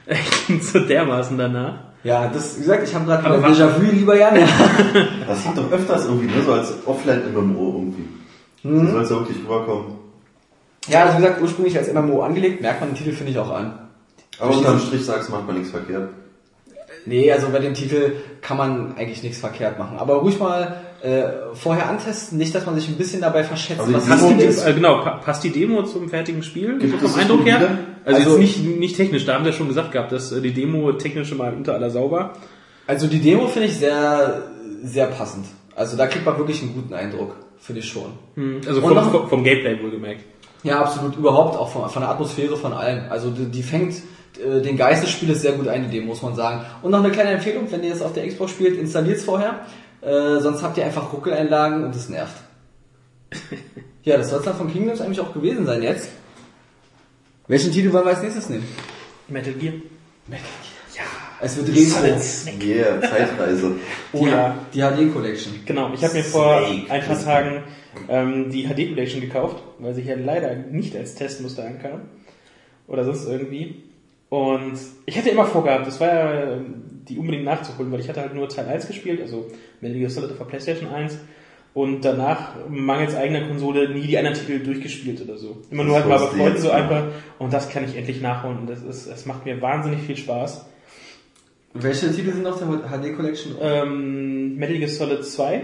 (laughs) Klingt so dermaßen danach. Ja, das, wie gesagt, ich habe gerade wieder Déjà-vu, lieber Jan. Ja. (laughs) Das sieht doch öfters irgendwie, ne? So als Offline-MMO irgendwie. Mhm. So soll es ja wirklich rüberkommen. ja, also wie gesagt, ursprünglich als MMO angelegt, merkt man den Titel, finde ich, auch an. Aber unterm Strich sagst macht man nichts verkehrt. Nee, also bei dem Titel kann man eigentlich nichts verkehrt machen. Aber ruhig mal äh, vorher antesten, nicht, dass man sich ein bisschen dabei verschätzt, die was Demo das Titel ist-. Äh, genau, pa passt die Demo zum fertigen Spiel? Gibt vom Eindruck her? Also, Also- jetzt nicht, nicht technisch, da haben wir schon gesagt gehabt, dass äh, die Demo technisch mal unter aller sauber. Also die Demo finde ich sehr, sehr passend. Also da kriegt man wirklich einen guten Eindruck, finde ich schon. Hm, Also vom, noch- vom, vom Gameplay wohlgemerkt. Ja, absolut, überhaupt, auch von, von der Atmosphäre, von allem. Also die, die fängt äh, den Geist des Spieles sehr gut ein, die Demo, muss man sagen. Und noch eine kleine Empfehlung, wenn ihr das auf der Xbox spielt, installiert es vorher. Äh, sonst habt ihr einfach Ruckeleinlagen und es nervt. (laughs) ja, das soll es dann von Kingdoms eigentlich auch gewesen sein jetzt. Welchen Titel wollen wir als nächstes nehmen? Metal Gear. Es wird Retro. Yeah, Zeitreise. Oh ja. Die HD Collection. Genau, ich habe mir vor Snake. ein paar Tagen ähm, die HD Collection gekauft, weil sie hier leider nicht als Testmuster ankam. Oder sonst irgendwie. Und ich hatte immer vorgehabt, das war ja ähm, die unbedingt nachzuholen, weil ich hatte halt nur Teil 1 gespielt, also Metal Gear Solid auf der Playstation 1 und danach mangels eigener Konsole nie die anderen Titel durchgespielt oder so. Immer nur Das halt mal bei Freunden so einfach und das kann ich endlich nachholen und das ist, es macht mir wahnsinnig viel Spaß. Welche Titel sind auf der HD Collection? Ähm, Metal Gear Solid 2,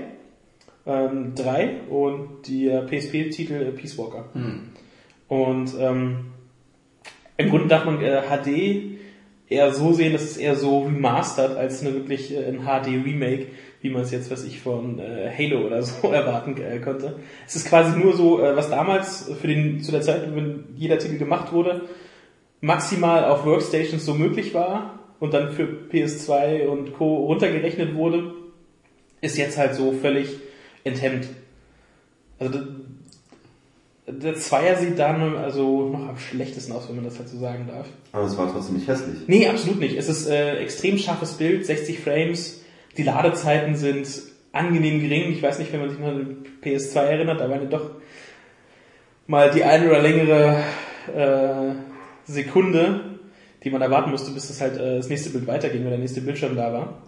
ähm, 3 und der PSP-Titel äh, Peace Walker. Und ähm, im Grunde darf man äh, HD eher so sehen, dass es eher so remastered als eine wirklich äh, ein HD-Remake, wie man es jetzt, was ich von äh, Halo oder (laughs) so erwarten äh, konnte. Es ist quasi nur so, äh, was damals für den zu der Zeit, wenn jeder Titel gemacht wurde, maximal auf Workstations so möglich war und dann für PS2 und Co. runtergerechnet wurde, ist jetzt halt so völlig enthemmt. Also der, Zweier sieht dann also noch am schlechtesten aus, wenn man das halt so sagen darf. Aber es war trotzdem nicht hässlich. Nee, absolut nicht. Es ist äh, extrem scharfes Bild, 60 Frames. Die Ladezeiten sind angenehm gering. Ich weiß nicht, wenn man sich noch an den PS2 erinnert, da waren ja doch mal die eine oder längere äh, Sekunde, die man erwarten musste, bis das halt äh, das nächste Bild weiterging oder der nächste Bildschirm da war.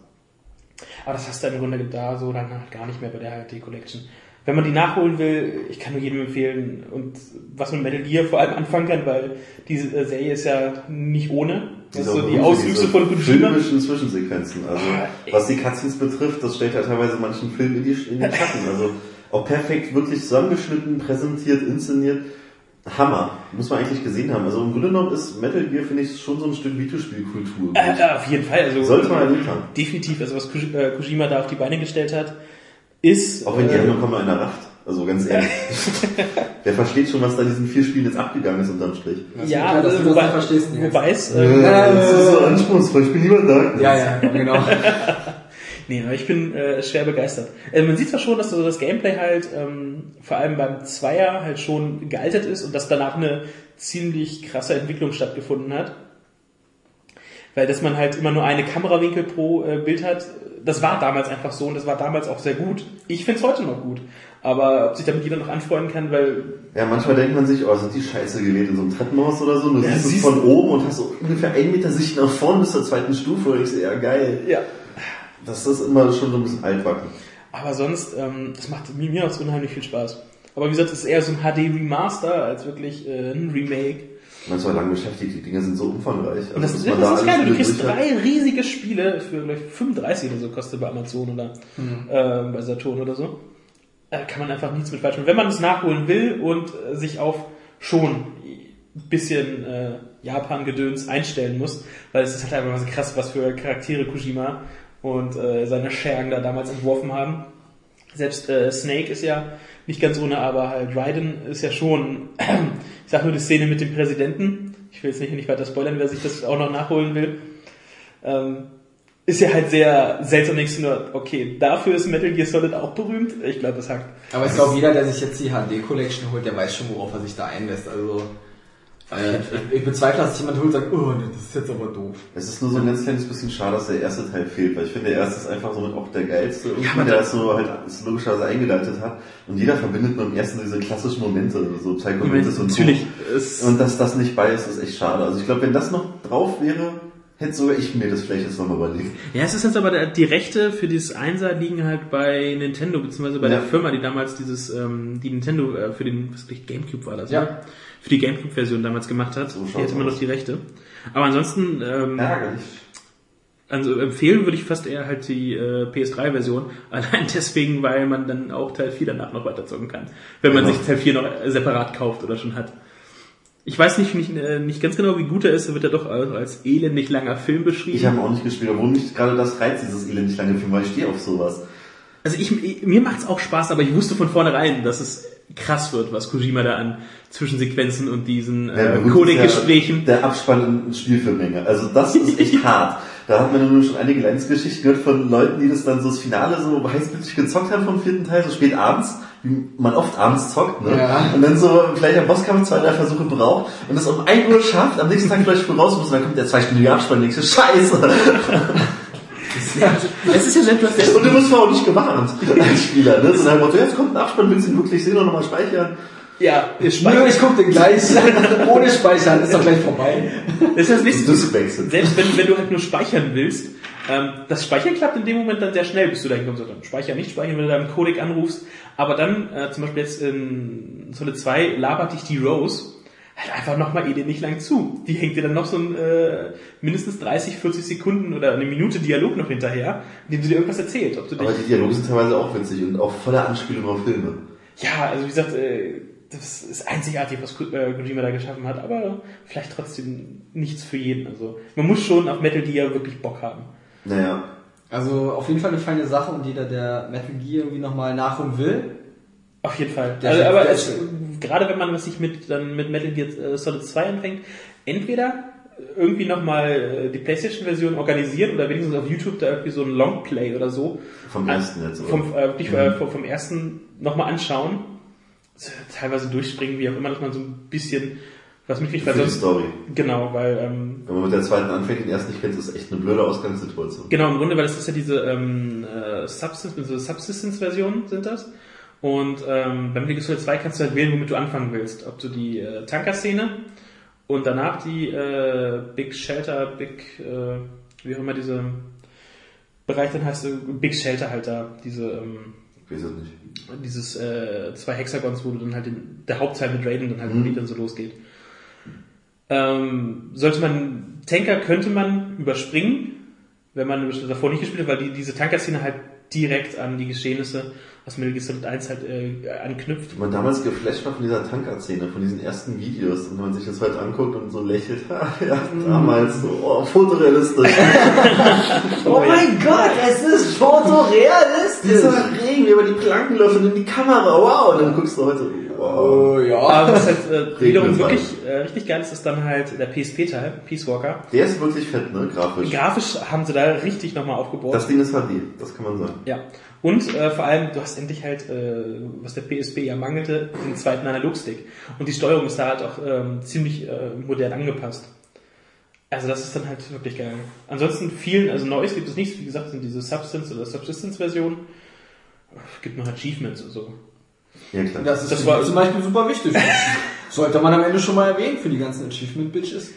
Aber das hast du im Grunde da so dann halt gar nicht mehr bei der HD Collection. Wenn man die nachholen will, ich kann nur jedem empfehlen und was man mit Metal Gear vor allem anfangen kann, weil diese äh, Serie ist ja nicht ohne. Das ist so die Auswüchse von Kojima. Filmischen Zwischensequenzen. Also, ey. was die Cutscenes betrifft, das stellt ja teilweise manchen Film in, die, in den Schatten. Also, auch perfekt wirklich zusammengeschnitten, präsentiert, inszeniert. Hammer. Muss man eigentlich gesehen haben. Also, im Grunde genommen ist Metal Gear, finde ich, schon so ein Stück Videospielkultur. Äh, auf jeden Fall. Also, Sollte man erlebt haben. Definitiv. Also was äh, Kojima da auf die Beine gestellt hat, ist... Auch wenn die äh, Handlung kaum einer rafft. Also, ganz ehrlich. (laughs) Der versteht schon, was da in diesen vier Spielen jetzt abgegangen ist, unterm Strich. ja, klar, dass also, du das wobei, nicht verstehst jetzt. wobei es... Äh, Äh, das ist so anspruchsvoll, ich bin niemand da. Ja, ja, genau. (laughs) Nee, aber ich bin äh, schwer begeistert. Äh, man sieht zwar schon, dass so das Gameplay halt ähm, vor allem beim Zweier halt schon gealtert ist und dass danach eine ziemlich krasse Entwicklung stattgefunden hat. Weil dass man halt immer nur eine Kamerawinkel pro äh, Bild hat, das war damals einfach so und das war damals auch sehr gut. Ich find's heute noch gut. Aber ob sich damit jeder noch anfreunden kann, weil Ja, manchmal denkt man sich, oh, sind die scheiße gewählt in so einem Treppenhaus oder so. Und du Ja, siehst es von oben und hast so ungefähr einen Meter Sicht nach vorne bis zur zweiten Stufe. Und ich so, ja geil. ja. Das ist immer schon so ein bisschen altbacken. Aber sonst, ähm, das macht mir, auch unheimlich viel Spaß. Aber wie gesagt, es ist eher so ein HD Remaster als wirklich äh, ein Remake. Man ist mal lang beschäftigt, die Dinger sind so umfangreich. Also, Und das, das, man das ist alles geil, du kriegst drei riesige Spiele für gleich 35 oder so kostet bei Amazon oder äh, bei Saturn oder so. Da kann man einfach nichts mit falsch machen. Wenn man es nachholen will und äh, sich auf schon ein bisschen äh, Japan-Gedöns einstellen muss, weil es ist halt einfach so krass, was für Charaktere Kojima und äh, seine Schergen da damals entworfen haben. Selbst äh, Snake ist ja nicht ganz ohne, aber halt Raiden ist ja schon, ich (clears throat) sag nur die Szene mit dem Präsidenten, ich will jetzt nicht, weiter spoilern, wer sich das auch noch nachholen will, ähm, ist ja halt sehr seltsam, du nur, okay, dafür ist Metal Gear Solid auch berühmt, ich glaube, es hackt. Aber ich glaube, jeder, der sich jetzt die HD Collection holt, der weiß schon, worauf er sich da einlässt. Also, äh, ich, bezweifle, dass sich jemand holt und sagt, oh, das ist jetzt aber doof. Es ist nur so ein ganz kleines bisschen schade, dass der erste Teil fehlt, weil ich finde, der erste ist einfach somit auch der geilste, irgendwie, man der da- das so halt es logischerweise eingeleitet hat. Und jeder verbindet mit dem ersten diese klassischen Momente, so Psychomantis und so. natürlich, es, Und dass das nicht bei ist, ist echt schade. Also ich glaube, wenn das noch drauf wäre, hätte sogar ich mir das vielleicht jetzt nochmal überlegt. Ja, es ist jetzt aber die Rechte für dieses Einser liegen halt bei Nintendo, beziehungsweise bei Ja. der Firma, die damals dieses, ähm, die Nintendo äh, für den, was weiß ich, Gamecube war das, Ja. ne? Für die Gamecube-Version damals gemacht hat. So die hat immer noch die Rechte. Aber ansonsten, ähm, Ärgerlich. also empfehlen würde ich fast eher halt die äh, PS3-Version. (laughs) Allein deswegen, weil man dann auch Teil 4 danach noch weiterzocken kann. Wenn man Genau. sich Teil 4 noch äh, separat kauft oder schon hat. Ich weiß nicht, nicht, äh, nicht ganz genau, wie gut er ist. Er wird ja doch als, elendig langer Film beschrieben. Ich habe auch nicht gespielt, obwohl mich gerade das reizt, dieses elendig lange Film, weil ich stehe auf sowas. Also ich, ich- mir macht's auch Spaß, aber ich wusste von vornherein, dass es krass wird, was Kojima da an Zwischensequenzen und diesen Ja, äh, Codec-Gesprächen. ist Der, der Abspann in Spielfilmlänge. Also das ist echt (laughs) hart. Da hat man nur schon einige Leidensgeschichten gehört von Leuten, die das dann so das Finale so heißblütig gezockt haben vom vierten Teil, so spät abends, wie man oft abends zockt, ne? Ja. Und dann so vielleicht am Bosskampf zwei, drei Versuche braucht und das um 1 Uhr schafft, am nächsten Tag vielleicht früh raus muss und dann kommt der zweistündige Abspann und denkst scheiße. (laughs) Es ist ja selbst, was der Und du wirst vorher auch nicht gewarnt als Spieler, ne? So nach dem Motto, jetzt kommt ein Abspann, willst du ihn wirklich sehen und nochmal speichern? ja, ist Nö, speichert. ich guck den gleich. (laughs) Ohne Speichern, ist doch gleich vorbei. Das ist das nächste. Selbst wenn, wenn du halt nur speichern willst, ähm, das Speichern klappt in dem Moment dann sehr schnell, bis du dahin kommst. Also, Speichern, nicht speichern, wenn du da im Codec anrufst. Aber dann, äh, zum Beispiel jetzt in Solid 2, labert dich die Rose halt einfach nochmal eh nicht lang zu. Die hängt dir dann noch so ein äh, mindestens 30, 40 Sekunden oder eine Minute Dialog noch hinterher, in dem sie dir irgendwas erzählt. Ob du Aber die Dialoge sind teilweise auch witzig und auch voller Anspielung auf Filme. ja, also wie gesagt, äh, das ist einzigartig, was äh, Kojima da geschaffen hat, aber vielleicht trotzdem nichts für jeden. Also man muss schon auf Metal Gear wirklich Bock haben. Naja, Also auf jeden Fall eine feine Sache und jeder, der Metal Gear irgendwie nochmal nachholen will, Auf jeden Fall. Der also, aber es, ist- gerade wenn man was sich mit, dann mit Metal Gear äh, Solid 2 anfängt, entweder irgendwie nochmal die Playstation-Version organisieren oder wenigstens auf YouTube da irgendwie so ein Longplay oder so. vom ersten jetzt, oder? Vom, äh, wirklich, äh, vom, vom ersten nochmal anschauen. Teilweise durchspringen, wie auch immer, dass man so ein bisschen was mitkriegt, weil sonst, Story. genau, weil, ähm, Wenn man mit der zweiten anfängt, den ersten nicht kennt, ist echt eine blöde Ausgangssituation. Genau, im Grunde, weil das ist ja diese ähm, äh, Subsistence, so Subsistence-Versionen sind das. Und ähm, beim Metal Gear Solid 2 kannst du halt wählen, womit du anfangen willst. Ob du die äh, Tanker-Szene und danach die äh, Big Shelter, Big, äh, wie auch immer diese Bereich dann heißt, äh, Big Shelter halt da, diese, ähm, Ich weiß es nicht. dieses äh, zwei Hexagons, wo du dann halt den, der Hauptteil mit Raiden dann halt, Mhm. dann so losgeht. Ähm, sollte man, Tanker könnte man überspringen, wenn man davor nicht gespielt hat, weil die, diese Tanker-Szene halt direkt an die Geschehnisse aus Metal Gear Solid 1 halt äh, anknüpft. Wenn man damals geflasht war von dieser Tanker-Szene, von diesen ersten Videos, und wenn man sich das heute anguckt und so lächelt, (laughs) ja, damals so, oh, fotorealistisch. (laughs) Oh mein (laughs) Gott, es ist fotorealistisch! Dieser Regen, wie über die Planken läuft und in die Kamera, wow, und dann guckst du heute. Oh ja. Aber was halt äh, wiederum wirklich äh, richtig geil ist, ist dann halt der PSP-Teil, Peace Walker. Der ist wirklich fett, ne, grafisch. Grafisch haben sie da richtig nochmal aufgebaut. Das Ding ist HD, das kann man sagen. Ja. Und äh, vor allem, du hast endlich halt, äh, was der PSP ja mangelte, den zweiten Analogstick. Und die Steuerung ist da halt auch ähm, ziemlich äh, modern angepasst. Also das ist dann halt wirklich geil. Ansonsten vielen, also Neues gibt es nicht, wie gesagt, sind diese Substance oder Subsistence-Versionen. Es gibt noch Achievements und so. Ja, klar. Das ist Das war- zum Beispiel super wichtig. (laughs) Sollte man am Ende schon mal erwähnen für die ganzen Achievement-Bitches.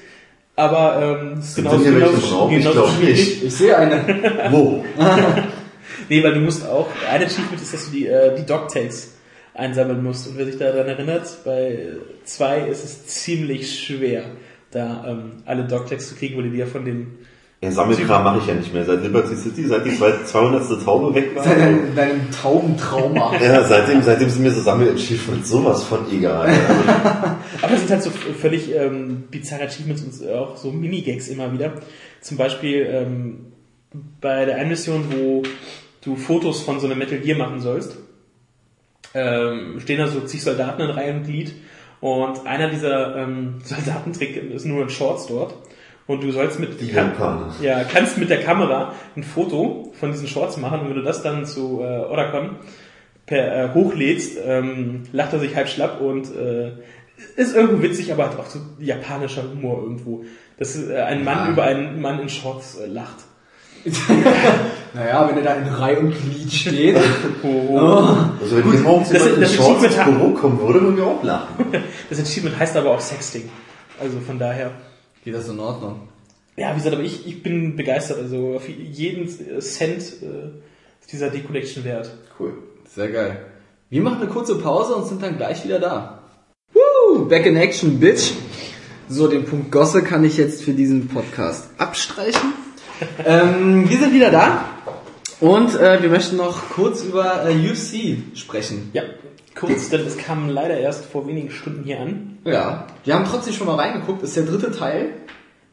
Aber ähm, es ist Sind genauso, hier genauso, drauf? Ich glaub schwierig. nicht. Ich sehe eine. (laughs) Wo? (laughs) Nee, weil du musst auch, ein Achievement ist, dass du die, äh, die Dog-Tags einsammeln musst. Und wer sich daran erinnert, bei zwei ist es ziemlich schwer, da ähm, alle Dog-Tags zu kriegen, weil die die ja von dem... Ja, Sammelkram mache ich ja nicht mehr. Seit Liberty City, seit die 200. Taube weg war. Seit deinem, deinem Taubentrauma. (laughs) Ja, seitdem, seitdem sind mir so Sammel-Achievements sowas von egal. (laughs) Aber es sind halt so völlig ähm, bizarre Achievements und auch so Minigags immer wieder. Zum Beispiel ähm, bei der einen Mission, wo du Fotos von so einem Metal Gear machen sollst, ähm, stehen da so zig Soldaten in Reihe und Glied und einer dieser ähm, (laughs) Soldaten trägt ist nur in Shorts dort und du sollst mit Die Japaner. ja, kannst mit der Kamera ein Foto von diesen Shorts machen und wenn du das dann zu äh, Oracon per äh, hochlädst, ähm, lacht er sich halb schlapp und äh, ist irgendwo witzig, aber hat auch so japanischer Humor irgendwo. Dass äh, ein Mann Ja. über einen Mann in Shorts äh, lacht. (laughs) Naja, wenn er da in Reihe und Glied steht. Also wenn hier morgens das- jemand in das Shorts ins Büro kommen würde, würden wir auch lachen. (laughs) Das Achievement heißt aber auch Sexting. Also von daher. Geht das in Ordnung? Ja, wie gesagt, aber ich, ich bin begeistert. Also auf jeden Cent äh, ist dieser D-Collection wert. Cool. Sehr geil. Wir machen eine kurze Pause und sind dann gleich wieder da. Woo! Back in Action, Bitch. So, den Punkt Gosse kann ich jetzt für diesen Podcast abstreichen. (laughs) ähm, wir sind wieder da und äh, wir möchten noch kurz über äh, UFC sprechen. Ja, kurz, denn es kam leider erst vor wenigen Stunden hier an. Ja, wir haben trotzdem schon mal reingeguckt. Ist der dritte Teil.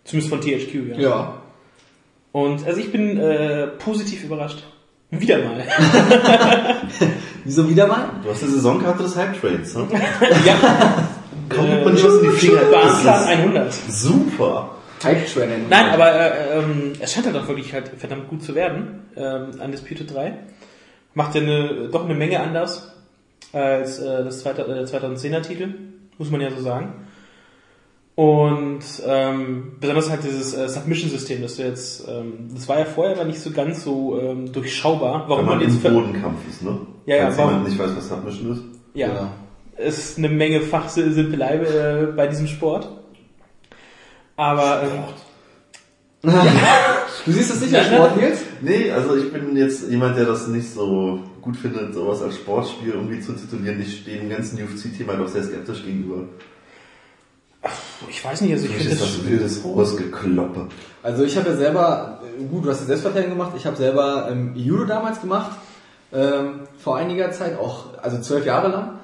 Zumindest von THQ, ja. Ja. Und also ich bin äh, positiv überrascht. Wieder mal. (laughs) Wieso wieder mal? Du hast die Saisonkarte des Hype-Trades, ne? (laughs) ja. Kommt man schon in die Finger. Das Bahncard ist 100. super. Hype Train. Nein, aber äh, ähm, es scheint halt auch wirklich halt verdammt gut zu werden. Ähm, Undisputed 3. Macht ja eine, doch eine Menge anders als äh, das zweite, äh, 2010er Titel, muss man ja so sagen. Und ähm, besonders halt dieses äh, Submission-System, das du jetzt, ähm, das war ja vorher aber nicht so ganz so ähm, durchschaubar. Warum Wenn man man im jetzt ver- Bodenkampf ist, ne? Ja, ja, Falls warum- jemand nicht weiß, was Submission ist. ja, Ja. ist eine Menge Fachsimpelei äh, bei diesem Sport. Aber ähm, (laughs) Du siehst das nicht als Sport, Nils? Nee, also ich bin jetzt jemand, der das nicht so gut findet, sowas als Sportspiel irgendwie zu titulieren. Ich stehe dem ganzen UFC-Thema doch sehr skeptisch gegenüber. ich weiß nicht, also ich finde das das wildes Ausgekloppe. Also ich habe ja selber, gut, du hast die Selbstverteidigung gemacht, ich habe selber ähm, Judo damals gemacht, ähm, vor einiger Zeit, auch, also zwölf Jahre lang.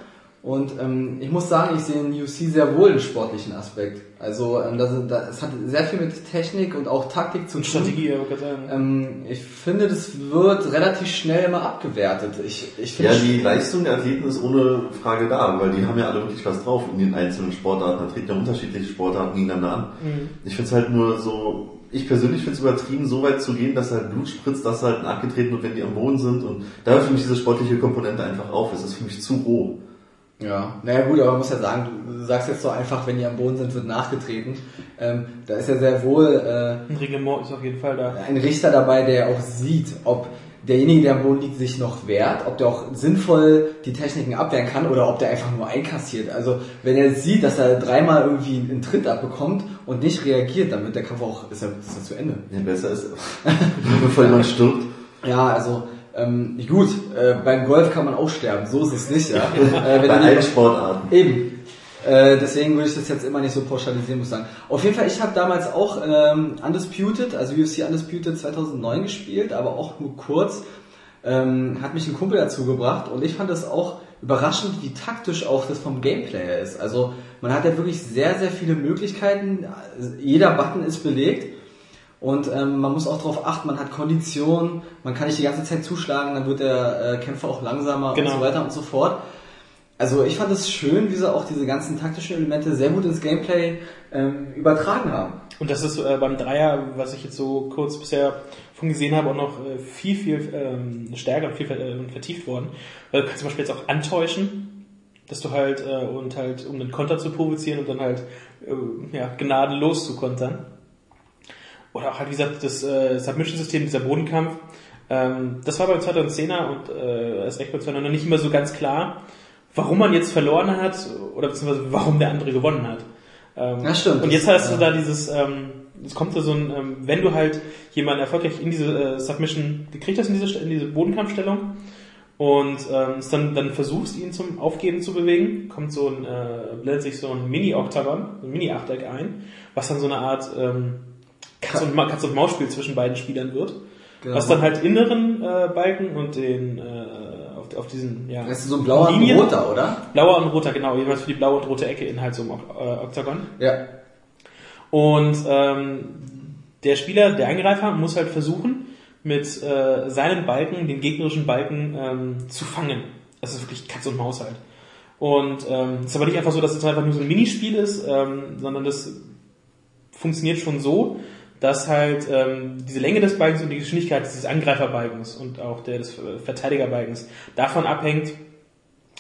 Und ähm, ich muss sagen, ich sehe in UFC sehr wohl einen sportlichen Aspekt. Also ähm, das, das, es hat sehr viel mit Technik und auch Taktik zu und tun. Strategie, sagen. Ähm, ich finde, das wird relativ schnell immer abgewertet. Ich, ich finde Ja, die Leistung der Athleten ist ohne Frage da, weil die haben ja alle wirklich was drauf in den einzelnen Sportarten. Da treten ja unterschiedliche Sportarten gegeneinander an. Ich finde es halt nur so, ich persönlich finde es übertrieben, so weit zu gehen, dass halt Blut spritzt, dass halt nachgetreten wird, wenn die am Boden sind. Und da hört für mich diese sportliche Komponente einfach auf. Es ist für mich zu roh. Ja, naja gut, aber man muss ja sagen, du sagst jetzt so einfach, wenn die am Boden sind, wird nachgetreten. Ähm, da ist ja sehr wohl äh, Ein Reglement ist auf jeden Fall da. ein Richter dabei, der auch sieht, ob derjenige, der am Boden liegt, sich noch wehrt, ob der auch sinnvoll die Techniken abwehren kann oder ob der einfach nur einkassiert. Also wenn er sieht, dass er dreimal irgendwie einen Tritt abbekommt und nicht reagiert, dann wird der Kampf auch, ist er, ist er zu Ende. Ja, besser ist, (laughs) bevor jemand stirbt. Ja, also ähm, gut, äh, beim Golf kann man auch sterben, so ist es nicht. Ja? (laughs) Äh, Bei allen Sportarten. Eben. Äh, deswegen würde ich das jetzt immer nicht so pauschalisieren, muss ich sagen. Auf jeden Fall, ich habe damals auch ähm, Undisputed, also UFC Undisputed 2009 gespielt, aber auch nur kurz. Ähm, hat mich ein Kumpel dazu gebracht und ich fand das auch überraschend, wie taktisch auch das vom Gameplay her ist. Also man hat ja wirklich sehr, sehr viele Möglichkeiten. Jeder Button ist belegt. Und ähm, man muss auch darauf achten, man hat Kondition, man kann nicht die ganze Zeit zuschlagen, dann wird der äh, Kämpfer auch langsamer Genau. und so weiter und so fort. Also ich fand es schön, wie sie auch diese ganzen taktischen Elemente sehr gut ins Gameplay ähm, übertragen haben. Und das ist äh, beim Dreier, was ich jetzt so kurz bisher von gesehen habe, auch noch äh, viel, viel ähm, stärker und viel äh, vertieft worden. Weil du kannst zum Beispiel jetzt auch antäuschen, dass du halt, äh, und halt, um den Konter zu provozieren und dann halt, äh, ja, gnadenlos zu kontern. Oder auch halt, wie gesagt, das äh, Submission-System, dieser Bodenkampf. Ähm, das war beim 2010er und äh, erst recht beim 2009 nicht immer so ganz klar, warum man jetzt verloren hat oder beziehungsweise warum der andere gewonnen hat. Ähm, Ja, stimmt. Und jetzt hast du da dieses, ähm, es kommt da so ein, ähm, wenn du halt jemanden erfolgreich in diese äh, Submission gekriegt hast, in diese, in diese Bodenkampfstellung, und ähm, dann, dann versuchst, ihn zum Aufgeben zu bewegen, kommt so ein, äh, blendet sich so ein Mini-Oktagon, ein Mini-Achteck ein, was dann so eine Art ähm, Katz- und, Katz- und Maus-Spiel zwischen beiden Spielern wird. Genau. Was dann halt inneren äh, Balken und den äh, auf, auf diesen ja, Das ist so ein blauer und Linien- roter, oder? blauer und roter, genau, jeweils für die blaue und rote Ecke in halt so einem äh, Oktagon. Ja. Und ähm, der Spieler, der Angreifer, muss halt versuchen, mit äh, seinen Balken, den gegnerischen Balken, ähm, zu fangen. Das ist wirklich Katz und Maus halt. Und ähm, es ist aber nicht einfach so, dass es einfach nur so ein Minispiel ist, ähm, sondern das funktioniert schon so, dass halt ähm, diese Länge des Balkens und die Geschwindigkeit dieses Angreiferbalkens und auch der des Verteidigerbalkens davon abhängt,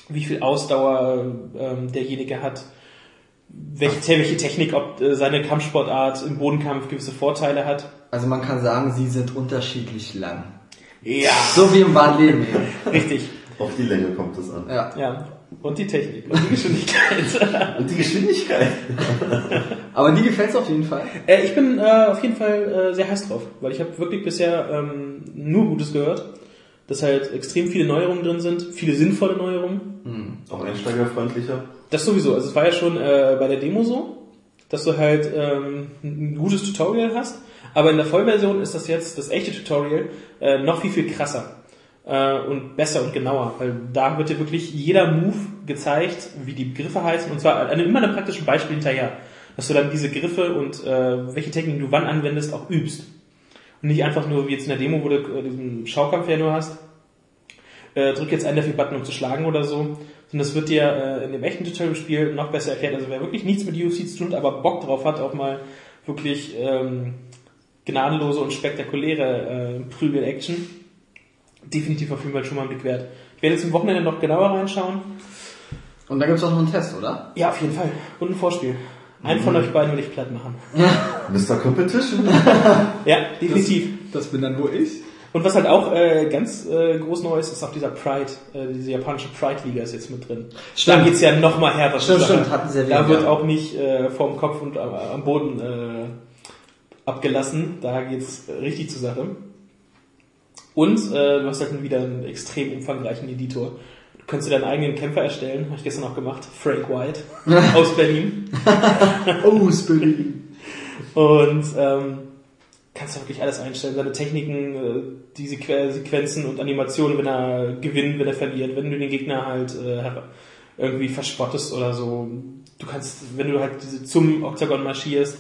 wie viel Ausdauer ähm, derjenige hat, welche, welche Technik, ob äh, seine Kampfsportart im Bodenkampf gewisse Vorteile hat. Also man kann sagen, sie sind unterschiedlich lang. Ja, So wie im wahren Leben eben. (laughs) richtig. Auf die Länge kommt es an. Ja. Ja. Und die Technik und die Geschwindigkeit. (laughs) Und die Geschwindigkeit. Aber die gefällt's auf jeden Fall. äh, ich bin äh, auf jeden Fall äh, sehr heiß drauf, weil ich habe wirklich bisher ähm, nur Gutes gehört, dass halt extrem viele Neuerungen drin sind, viele sinnvolle Neuerungen. Auch einsteigerfreundlicher. Das sowieso. Also es war ja schon äh, bei der Demo so, dass du halt ähm, ein gutes Tutorial hast, aber in der Vollversion ist das jetzt, das echte Tutorial, äh, noch viel, viel krasser äh, und besser und genauer, weil da wird dir wirklich jeder Move gezeigt, wie die Begriffe heißen und zwar an immer einem praktischen Beispiel hinterher, dass du dann diese Griffe und äh, welche Techniken du wann anwendest auch übst. Und nicht einfach nur wie jetzt in der Demo, wo du äh, diesen Schaukampf ja nur hast, äh, drück jetzt einen vier Button, um zu schlagen oder so. Sondern das wird dir äh, in dem echten Tutorial-Spiel noch besser erklärt. Also wer wirklich nichts mit UFC zu tun hat, aber Bock drauf hat, auch mal wirklich ähm, gnadenlose und spektakuläre äh, Prügel-Action, definitiv auf jeden Fall schon mal einen Blick wert. Ich werde jetzt im Wochenende noch genauer reinschauen. Und da gibt's auch noch einen Test, oder? Ja, auf jeden Fall. Und ein Vorspiel. Einen von euch beiden will ich platt machen. (laughs) Mr. Competition? Ja, definitiv. Das bin dann nur ich. Und was halt auch äh, ganz äh, groß neu ist, ist auch dieser Pride, äh, diese japanische Pride-Liga ist jetzt mit drin. Stimmt. Da geht's ja noch mal härter. Stimmt, Sache. stimmt, hatten sie erwähnt, Da wird ja. auch nicht äh, vorm Kopf und am, am Boden äh, abgelassen. Da geht's richtig zur Sache. Und äh, du hast halt wieder einen extrem umfangreichen Editor. Du kannst dir deinen eigenen Kämpfer erstellen, habe ich gestern auch gemacht. Frank White (laughs) aus Berlin. Oh, Spilly. Und ähm, kannst du wirklich alles einstellen, seine Techniken, äh, die Sequ Sequenzen und Animationen, wenn er gewinnt, wenn er verliert, wenn du den Gegner halt äh, irgendwie verspottest oder so. Du kannst, wenn du halt diese, zum Oktagon marschierst,